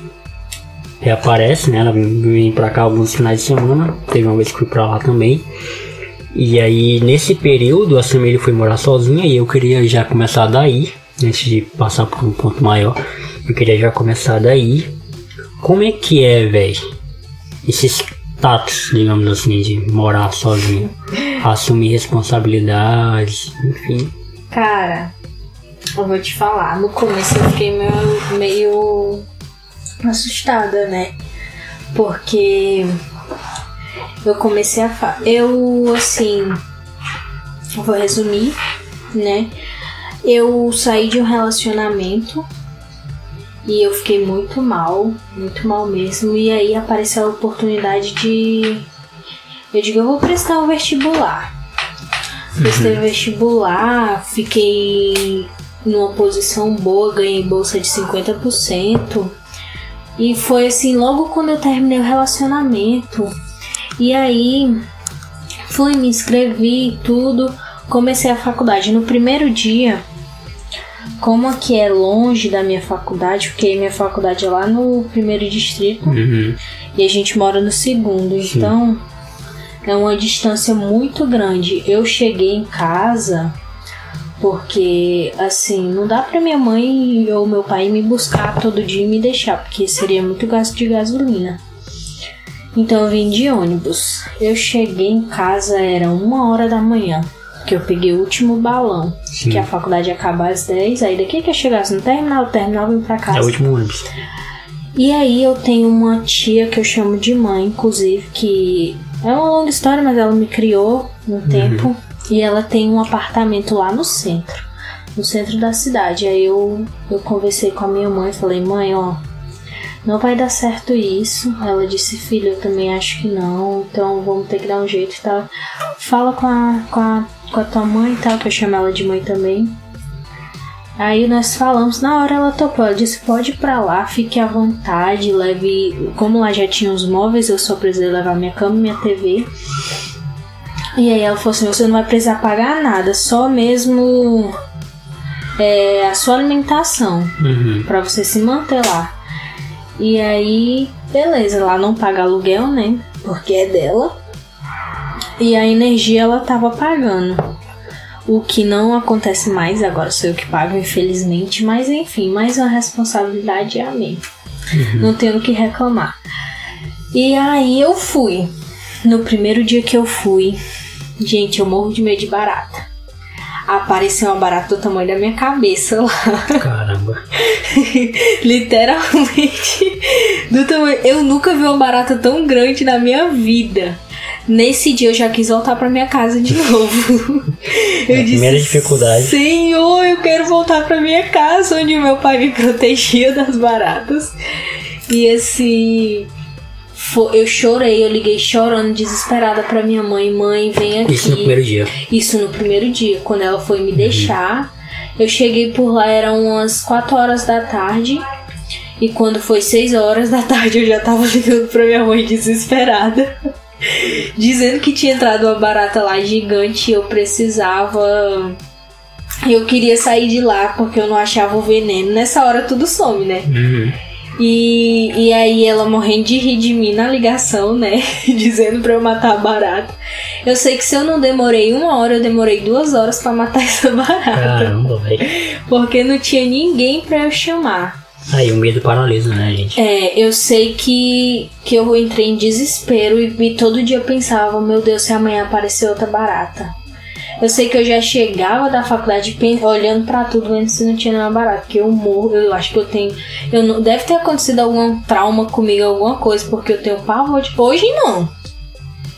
reaparece, né? Ela vem pra cá alguns finais de semana. Teve uma vez que fui pra lá também. E aí, nesse período, a Samir foi morar sozinha e eu queria já começar daí, antes de passar por um ponto maior. Eu queria já começar daí. Como é que é, velho? Esse status, digamos assim, de morar sozinho, assumir responsabilidades, enfim. Cara, eu vou te falar, no começo eu fiquei meio, meio assustada, né? Porque eu comecei a. Fa eu, assim. Vou resumir, né? Eu saí de um relacionamento e eu fiquei muito mal, muito mal mesmo. E aí apareceu a oportunidade de. Eu digo, eu vou prestar o um vestibular. Prestei o uhum. vestibular, fiquei numa posição boa, ganhei bolsa de 50%. E foi assim, logo quando eu terminei o relacionamento. E aí fui, me inscrevi tudo, comecei a faculdade. No primeiro dia, como aqui é longe da minha faculdade, porque minha faculdade é lá no primeiro distrito uhum. e a gente mora no segundo, Sim. então é uma distância muito grande. Eu cheguei em casa porque, assim, não dá pra minha mãe ou meu pai me buscar todo dia e me deixar, porque seria muito gasto de gasolina. Então eu vim de ônibus. Eu cheguei em casa, era uma hora da manhã, que eu peguei o último balão. Sim. Que a faculdade ia acabar às 10, aí daqui que eu chegasse no terminal, o terminal vim pra casa. É o último ônibus. E aí eu tenho uma tia que eu chamo de mãe, inclusive, que é uma longa história, mas ela me criou um uhum. tempo. E ela tem um apartamento lá no centro, no centro da cidade. Aí eu, eu conversei com a minha mãe, falei, mãe, ó, não vai dar certo isso. Ela disse, filho, eu também acho que não, então vamos ter que dar um jeito e tal. Fala com a, com a, com a tua mãe e tal, que eu chamo ela de mãe também. Aí nós falamos, na hora ela topou, ela disse, pode ir pra lá, fique à vontade, leve. Como lá já tinha os móveis, eu só precisei levar minha cama e minha TV. E aí ela falou assim: você não vai precisar pagar nada, só mesmo é, a sua alimentação uhum. para você se manter lá. E aí, beleza, lá não paga aluguel, né? Porque é dela. E a energia ela tava pagando. O que não acontece mais, agora sou eu que pago, infelizmente. Mas enfim, mais uma responsabilidade é a minha. Uhum. Não tenho o que reclamar. E aí eu fui. No primeiro dia que eu fui, Gente, eu morro de medo de barata. Apareceu uma barata do tamanho da minha cabeça lá. Caramba. (laughs) Literalmente. Do tamanho. Eu nunca vi uma barata tão grande na minha vida. Nesse dia eu já quis voltar para minha casa de (laughs) novo. eu é, disse, primeira dificuldade. Senhor, eu quero voltar para minha casa onde o meu pai me (laughs) protegia das baratas. E assim, eu chorei, eu liguei chorando, desesperada pra minha mãe. Mãe, vem aqui. Isso no primeiro dia. Isso no primeiro dia. Quando ela foi me deixar, uhum. eu cheguei por lá, eram umas 4 horas da tarde. E quando foi 6 horas da (laughs) tarde, eu já tava ligando pra minha mãe desesperada. (laughs) dizendo que tinha entrado uma barata lá gigante e eu precisava. Eu queria sair de lá porque eu não achava o veneno. Nessa hora tudo some, né? Uhum. E, e aí ela morrendo de rir de mim na ligação, né? (laughs) Dizendo pra eu matar a barata. Eu sei que se eu não demorei uma hora, eu demorei duas horas para matar (laughs) essa barata. Caramba, velho. Porque não tinha ninguém para eu chamar. Aí o medo paralisa, né, gente? É, eu sei que, que eu entrei em desespero e, e todo dia eu pensava, meu Deus, se amanhã aparecer outra barata. Eu sei que eu já chegava da faculdade olhando para tudo, vendo se não tinha nada barato. Porque eu morro, eu acho que eu tenho. Eu não, deve ter acontecido algum trauma comigo, alguma coisa, porque eu tenho pavor de. Hoje não.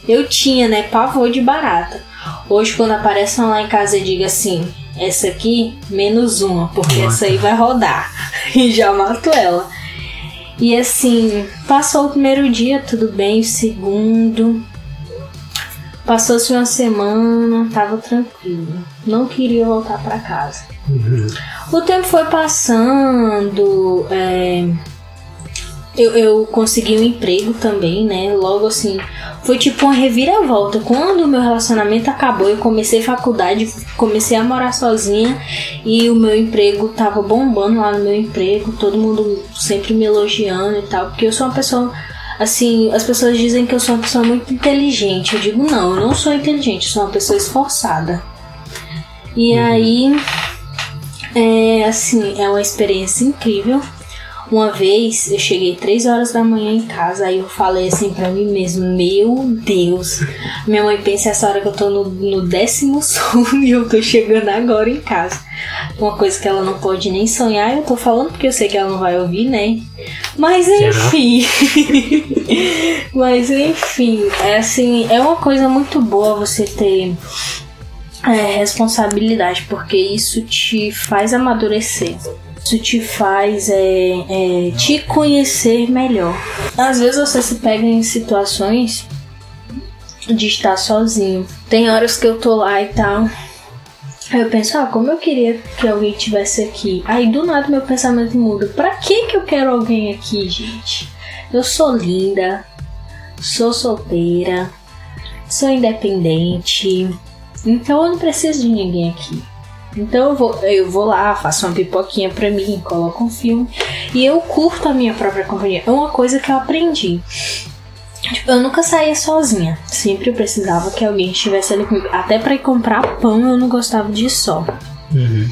Eu tinha, né, pavor de barata. Hoje, quando aparece lá em casa, eu digo assim: essa aqui, menos uma, porque essa aí vai rodar. (laughs) e já mato ela. E assim, passou o primeiro dia, tudo bem, o segundo. Passou-se uma semana, tava tranquilo. Não queria voltar para casa. Uhum. O tempo foi passando. É... eu, eu consegui um emprego também, né? Logo assim, foi tipo uma reviravolta. Quando o meu relacionamento acabou, eu comecei faculdade, comecei a morar sozinha e o meu emprego tava bombando lá no meu emprego, todo mundo sempre me elogiando e tal, porque eu sou uma pessoa assim, as pessoas dizem que eu sou uma pessoa muito inteligente. Eu digo, não, eu não sou inteligente, eu sou uma pessoa esforçada. E uhum. aí, é assim, é uma experiência incrível. Uma vez eu cheguei 3 horas da manhã em casa, aí eu falei assim pra mim mesmo: Meu Deus, minha mãe pensa essa hora que eu tô no, no décimo (laughs) sono e eu tô chegando agora em casa. Uma coisa que ela não pode nem sonhar, eu tô falando porque eu sei que ela não vai ouvir, né? Mas enfim. (laughs) Mas enfim, é assim, é uma coisa muito boa você ter é, responsabilidade, porque isso te faz amadurecer. Isso te faz é, é, te conhecer melhor. Às vezes você se pega em situações de estar sozinho. Tem horas que eu tô lá e tal. Aí eu penso, ah, como eu queria que alguém tivesse aqui. Aí do nada meu pensamento muda. Pra que que eu quero alguém aqui, gente? Eu sou linda, sou solteira, sou independente, então eu não preciso de ninguém aqui. Então eu vou, eu vou lá, faço uma pipoquinha pra mim, coloco um filme e eu curto a minha própria companhia. É uma coisa que eu aprendi. Tipo, eu nunca saía sozinha. Sempre precisava que alguém estivesse ali comigo. Até para ir comprar pão eu não gostava de ir só. Uhum.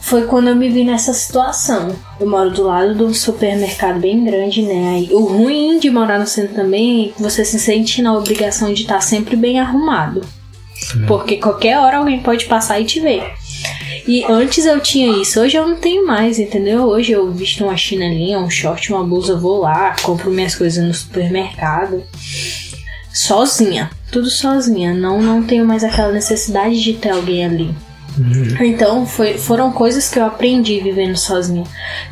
Foi quando eu me vi nessa situação. Eu moro do lado de um supermercado bem grande, né? Aí, o ruim de morar no centro também é que você se sente na obrigação de estar sempre bem arrumado. Porque qualquer hora alguém pode passar e te ver. E antes eu tinha isso, hoje eu não tenho mais, entendeu? Hoje eu visto uma chinelinha, um short, uma blusa, vou lá, compro minhas coisas no supermercado. Sozinha, tudo sozinha. Não, não tenho mais aquela necessidade de ter alguém ali. Uhum. Então foi, foram coisas que eu aprendi vivendo sozinha.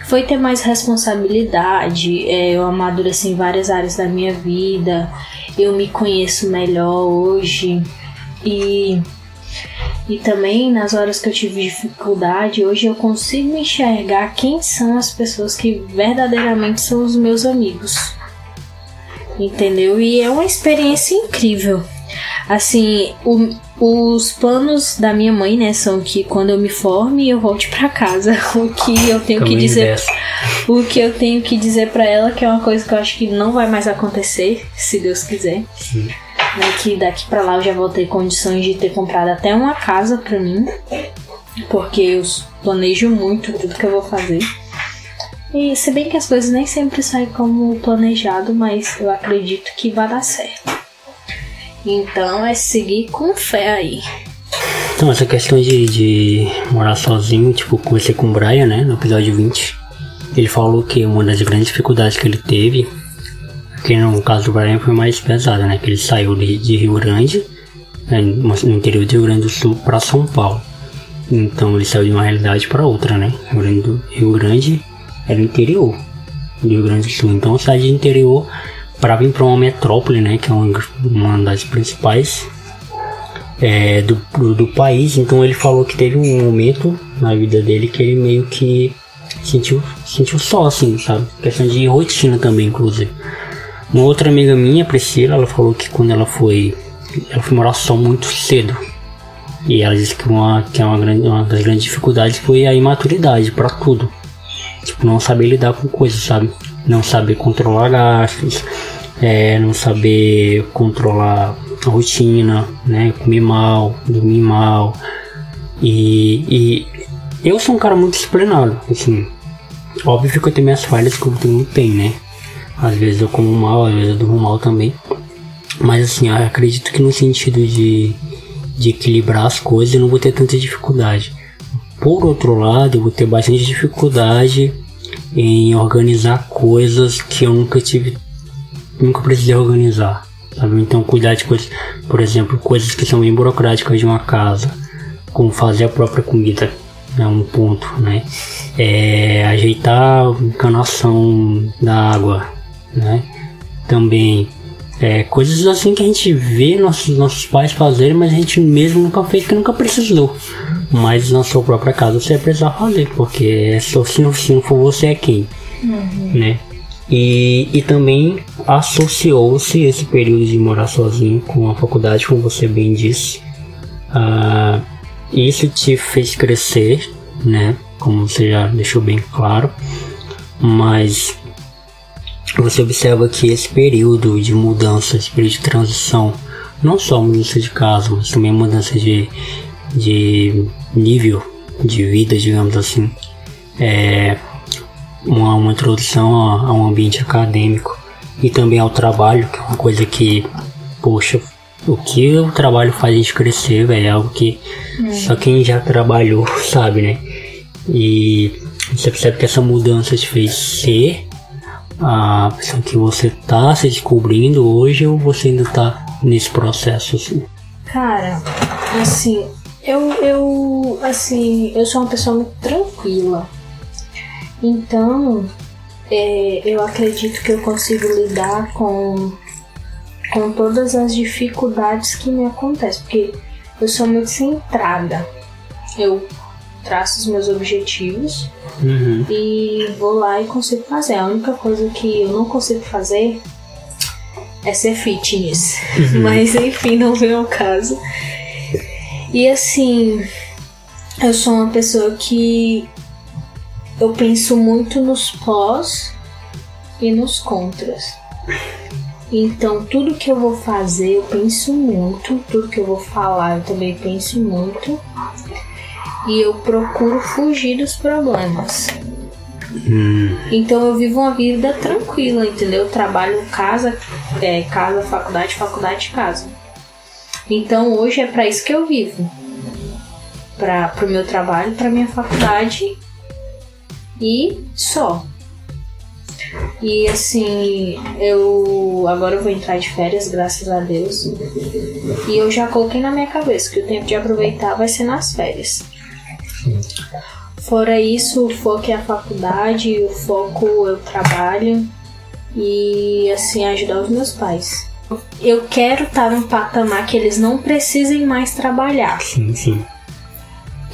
Foi ter mais responsabilidade, é, eu amadureci em várias áreas da minha vida, eu me conheço melhor hoje. E, e também nas horas que eu tive dificuldade, hoje eu consigo enxergar quem são as pessoas que verdadeiramente são os meus amigos. Entendeu? E é uma experiência incrível. Assim, o, os planos da minha mãe, né, são que quando eu me forme eu volte para casa. (laughs) O que eu tenho que dizer, o que eu tenho que dizer para ela que é uma coisa que eu acho que não vai mais acontecer, se Deus quiser. Sim né, que daqui para lá eu já vou ter condições de ter comprado até uma casa para mim, porque eu planejo muito tudo que eu vou fazer. E se bem que as coisas nem sempre saem como planejado, mas eu acredito que vai dar certo. Então é seguir com fé aí. Então, essa questão de, de morar sozinho, tipo, comecei com o Brian, né, no episódio 20. Ele falou que uma das grandes dificuldades que ele teve que no caso do Brian foi mais pesado, né? Que ele saiu de, de Rio Grande, né, no interior do Rio Grande do Sul, para São Paulo. Então ele saiu de uma realidade para outra, né? Rio Grande, do, Rio Grande era interior do Rio Grande do Sul. Então sai de interior para vir para uma metrópole, né? Que é uma, uma das principais é, do, do, do, país. Então ele falou que teve um momento na vida dele que ele meio que sentiu, sentiu só, assim, sabe? Questão de rotina também, inclusive. Uma outra amiga minha, Priscila, ela falou que quando ela foi, ela foi morar só muito cedo. E ela disse que uma, que é uma, grande, uma das grandes dificuldades foi a imaturidade para tudo. Tipo, não saber lidar com coisas, sabe? Não saber controlar gastos, é, não saber controlar a rotina, né? Comer mal, dormir mal. E, e eu sou um cara muito disciplinado, assim. Óbvio que eu tenho minhas falhas que todo mundo tem, né? Às vezes eu como mal, às vezes eu durmo mal também. Mas assim, acredito que no sentido de, de equilibrar as coisas eu não vou ter tanta dificuldade. Por outro lado, eu vou ter bastante dificuldade em organizar coisas que eu nunca tive, nunca precisei organizar. Sabe? Então, cuidar de coisas, por exemplo, coisas que são bem burocráticas de uma casa, como fazer a própria comida, é um ponto, né? É, ajeitar a encanação da água, né? Também é, coisas assim que a gente vê nossos, nossos pais fazerem, mas a gente mesmo nunca fez, que nunca precisou. Mas na sua própria casa você vai precisar fazer, porque é só, se, não, se não for você é quem, uhum. né? E, e também associou-se esse período de morar sozinho com a faculdade, como você bem disse. Uh, isso te fez crescer, né? Como você já deixou bem claro. Mas você observa que esse período de mudança, esse período de transição, não só mudança de casa, mas também mudança de, de nível de vida, digamos assim, é uma, uma introdução a, a um ambiente acadêmico e também ao trabalho, que é uma coisa que, poxa, o que o trabalho faz a gente crescer, velho, é algo que hum. só quem já trabalhou (laughs) sabe, né? E você percebe que essa mudança te fez ser a pessoa que você tá se descobrindo hoje ou você ainda tá nesse processo assim? Cara, assim, eu, eu assim, eu sou uma pessoa muito tranquila. Então, é, eu acredito que eu consigo lidar com, com todas as dificuldades que me acontecem, porque eu sou muito centrada. Eu traço os meus objetivos uhum. e vou lá e consigo fazer. A única coisa que eu não consigo fazer é ser fitness. Uhum. (laughs) Mas enfim, não vem ao caso. E assim, eu sou uma pessoa que eu penso muito nos pós e nos contras. Então, tudo que eu vou fazer, eu penso muito, tudo que eu vou falar, eu também penso muito. E eu procuro fugir dos problemas. Hum. Então eu vivo uma vida tranquila, entendeu? Eu trabalho casa, é, casa, faculdade, faculdade, casa. Então hoje é para isso que eu vivo. Para o meu trabalho, para minha faculdade e só. E assim, eu agora eu vou entrar de férias, graças a Deus. E eu já coloquei na minha cabeça que o tempo de aproveitar vai ser nas férias. Fora isso, o foco é a faculdade, o foco é o trabalho e assim ajudar os meus pais. Eu quero estar num patamar que eles não precisem mais trabalhar. Sim, sim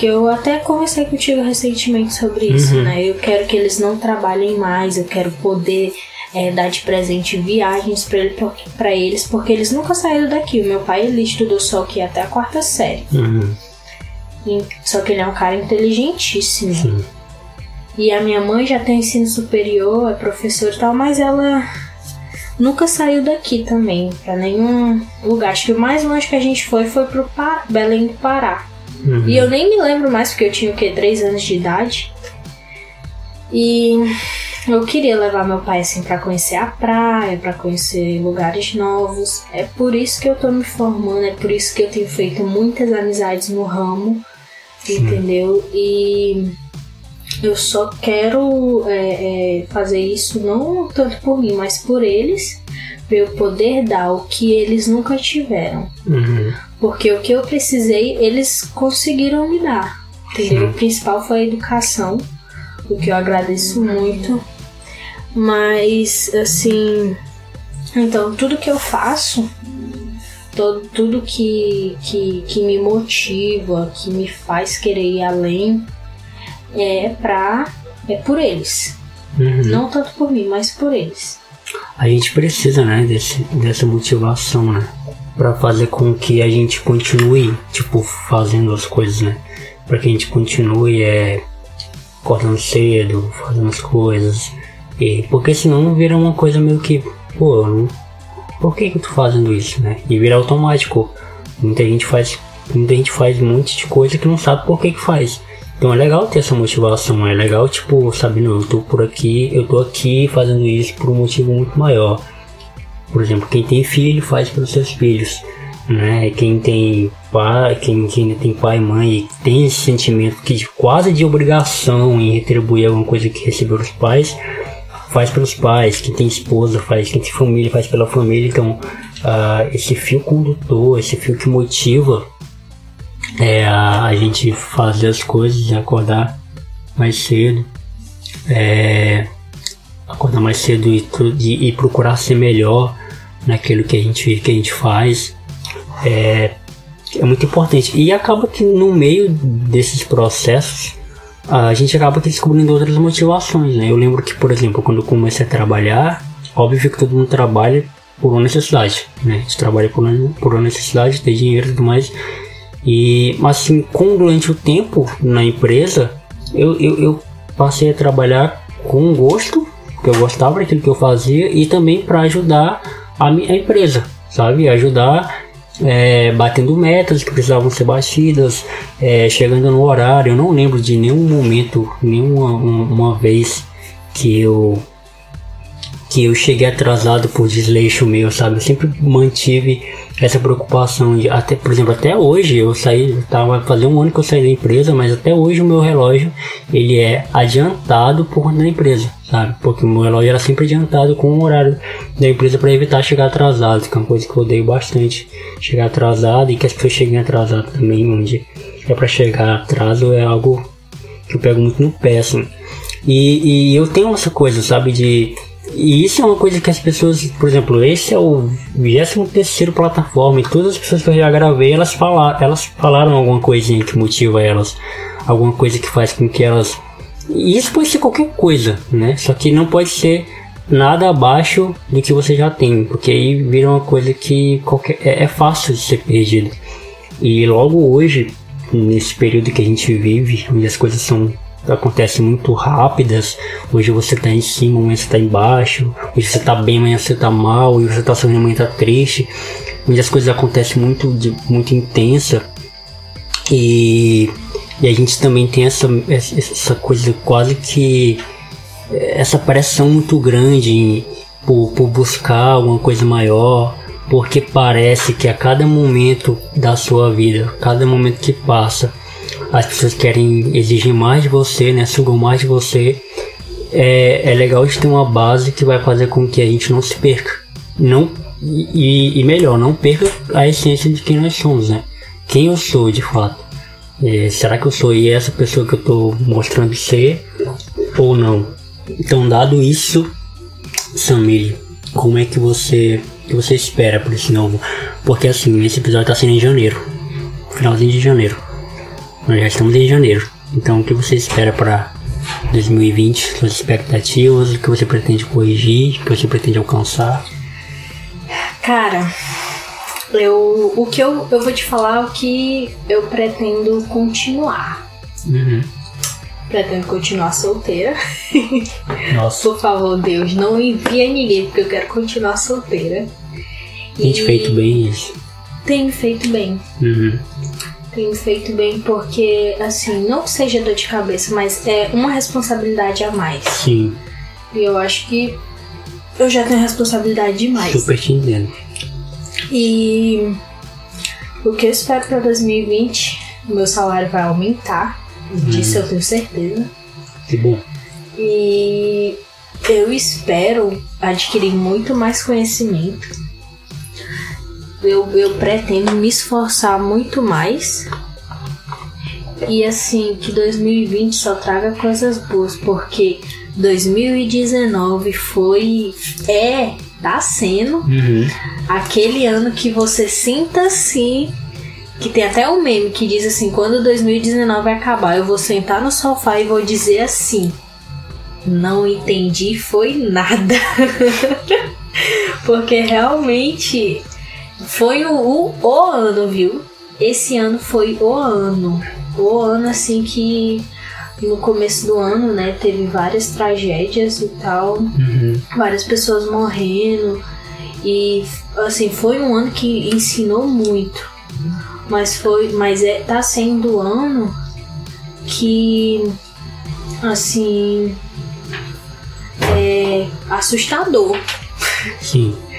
que eu até conversei contigo recentemente sobre isso, uhum. né? Eu quero que eles não trabalhem mais, eu quero poder é, dar de presente viagens para ele, eles, porque eles nunca saíram daqui. O meu pai ele estudou só aqui até a quarta série. Uhum. E, só que ele é um cara inteligentíssimo. Sim. E a minha mãe já tem ensino superior, é professora e tal, mas ela nunca saiu daqui também, para nenhum lugar. Acho que o mais longe que a gente foi foi pro pa Belém do Pará. Uhum. E eu nem me lembro mais, porque eu tinha o quê? 3 anos de idade. E eu queria levar meu pai assim para conhecer a praia, para conhecer lugares novos. É por isso que eu tô me formando, é por isso que eu tenho feito muitas amizades no ramo, entendeu? E eu só quero é, é, fazer isso não tanto por mim, mas por eles, para eu poder dar o que eles nunca tiveram. Uhum. Porque o que eu precisei, eles conseguiram me dar. Entendeu? O principal foi a educação, o que eu agradeço muito. Mas, assim. Então, tudo que eu faço, todo, tudo que, que, que me motiva, que me faz querer ir além, é pra. é por eles. Uhum. Não tanto por mim, mas por eles. A gente precisa, né, desse, dessa motivação, né? para fazer com que a gente continue, tipo, fazendo as coisas, né? Para que a gente continue é, acordando cedo, fazendo as coisas. E, porque senão vira uma coisa meio que, pô, não, por que, que eu tô fazendo isso, né? E vira automático. Muita gente faz, muita gente faz um monte de coisa que não sabe por que que faz. Então é legal ter essa motivação, é legal, tipo, sabendo, eu tô por aqui, eu tô aqui fazendo isso por um motivo muito maior. Por exemplo, quem tem filho faz para os seus filhos, né? Quem tem pai, quem, quem tem pai e mãe tem esse sentimento que quase de obrigação em retribuir alguma coisa que recebeu dos pais, faz pelos pais. Quem tem esposa faz, quem tem família faz pela família. Então, uh, esse fio condutor, esse fio que motiva é, a, gente fazer as coisas, acordar mais cedo. É, acordar mais cedo e, e, e, procurar ser melhor naquilo que a gente, que a gente faz. É, é muito importante. E acaba que no meio desses processos a gente acaba descobrindo outras motivações, né? Eu lembro que, por exemplo, quando eu comecei a trabalhar, óbvio que todo mundo trabalha por uma necessidade, né? A gente trabalha por uma, por uma necessidade, ter dinheiro e tudo mais. E, mas assim, com durante o tempo na empresa, eu, eu, eu passei a trabalhar com gosto, porque eu gostava daquilo que eu fazia, e também para ajudar a minha empresa, sabe? Ajudar é, batendo metas que precisavam ser batidas, é, chegando no horário. Eu não lembro de nenhum momento, nenhuma uma vez que eu que eu cheguei atrasado por desleixo meu, sabe? Eu sempre mantive essa preocupação de até, por exemplo, até hoje eu saí, tava fazer um ano que eu saí da empresa, mas até hoje o meu relógio ele é adiantado por conta da empresa, sabe? Porque o meu relógio era sempre adiantado com o horário da empresa para evitar chegar atrasado, que é uma coisa que eu odeio bastante, chegar atrasado e que as pessoas cheguem atrasadas também, onde é para chegar atraso é algo que eu pego muito no pé, assim. E, e eu tenho essa coisa, sabe, de e isso é uma coisa que as pessoas, por exemplo, esse é o 23 plataforma e todas as pessoas que eu já gravei, elas falaram, elas falaram alguma coisinha que motiva elas, alguma coisa que faz com que elas. E isso pode ser qualquer coisa, né? Só que não pode ser nada abaixo do que você já tem, porque aí vira uma coisa que qualquer, é, é fácil de ser perdido. E logo hoje, nesse período que a gente vive, onde as coisas são acontecem muito rápidas. Hoje você tá em cima, amanhã você tá embaixo. Hoje você tá bem, amanhã você tá mal. Hoje você tá sorrindo, amanhã tá triste. Onde as coisas acontecem muito, de, muito intensa. E, e a gente também tem essa, essa coisa quase que. Essa pressão muito grande por, por buscar alguma coisa maior. Porque parece que a cada momento da sua vida, cada momento que passa, as pessoas querem exigir mais de você, né? Sugam mais de você. É, é legal de ter uma base que vai fazer com que a gente não se perca. Não, e, e melhor, não perca a essência de quem nós somos, né? Quem eu sou de fato. É, será que eu sou essa pessoa que eu estou mostrando ser ou não? Então, dado isso, Samir, como é que você que você espera por esse novo? Porque assim, esse episódio está sendo em janeiro, finalzinho de janeiro. Nós já estamos em janeiro. Então, o que você espera para 2020? Suas expectativas? O que você pretende corrigir? O que você pretende alcançar? Cara, eu, o que eu, eu vou te falar é o que eu pretendo continuar. Uhum. Pretendo continuar solteira. (laughs) Nossa. Por favor, Deus, não envia ninguém, porque eu quero continuar solteira. Tem e feito bem isso. Tem feito bem. Uhum tenho feito bem porque, assim, não que seja dor de cabeça, mas é uma responsabilidade a mais. Sim. E eu acho que eu já tenho responsabilidade demais. Super te entendo. E o que eu espero para 2020, o meu salário vai aumentar. Disso eu tenho certeza. Que bom. E eu espero adquirir muito mais conhecimento eu, eu pretendo me esforçar muito mais. E assim, que 2020 só traga coisas boas, porque 2019 foi. É, tá sendo uhum. aquele ano que você sinta assim. Que tem até um meme que diz assim: quando 2019 acabar, eu vou sentar no sofá e vou dizer assim: não entendi, foi nada. (laughs) Porque realmente foi o, o, o ano, viu? Esse ano foi o ano. O ano, assim, que no começo do ano, né, teve várias tragédias e tal, uhum. várias pessoas morrendo e assim foi um ano que ensinou muito, mas foi, mas é tá sendo um ano que assim é assustador. Sim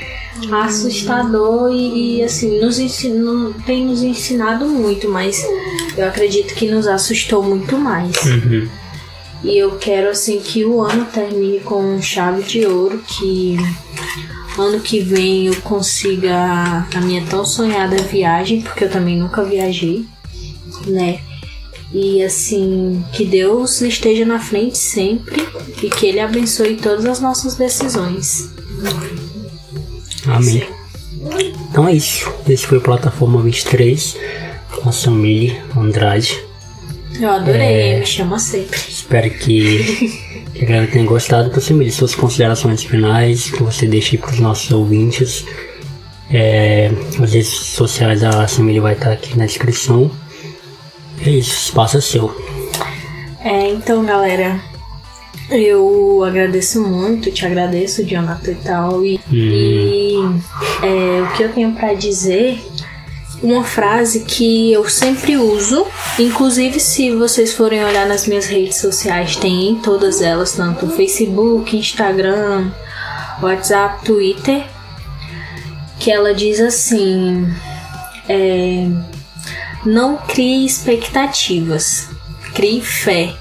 assustador e, e, assim, nos ensino, tem nos ensinado muito, mas eu acredito que nos assustou muito mais. Uhum. E eu quero assim que o ano termine com chave de ouro, que ano que vem eu consiga a minha tão sonhada viagem, porque eu também nunca viajei, né? E assim, que Deus esteja na frente sempre e que Ele abençoe todas as nossas decisões. Amém. Então é isso. Esse foi o Plataforma 23 com a Samile Andrade. Eu adorei, é, me chama sempre. Espero que (laughs) a galera tenha gostado. Cima de suas considerações finais, que você deixe para os nossos ouvintes. É, as redes sociais da Samília vai estar aqui na descrição. É isso, espaço é seu. É, então, galera, eu agradeço muito, te agradeço, Jonathan e tal. E, hum. e é, o que eu tenho para dizer, uma frase que eu sempre uso, inclusive se vocês forem olhar nas minhas redes sociais, tem todas elas, tanto Facebook, Instagram, WhatsApp, Twitter, que ela diz assim: é, não crie expectativas, crie fé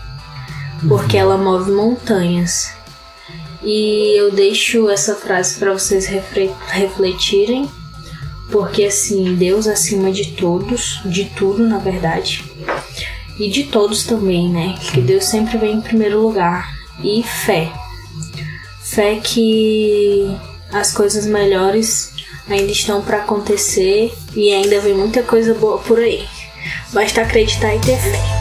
porque ela move montanhas. E eu deixo essa frase para vocês refletirem, porque assim, Deus acima de todos, de tudo na verdade, e de todos também, né? Que Deus sempre vem em primeiro lugar. E fé. Fé que as coisas melhores ainda estão para acontecer e ainda vem muita coisa boa por aí. Basta acreditar e ter fé.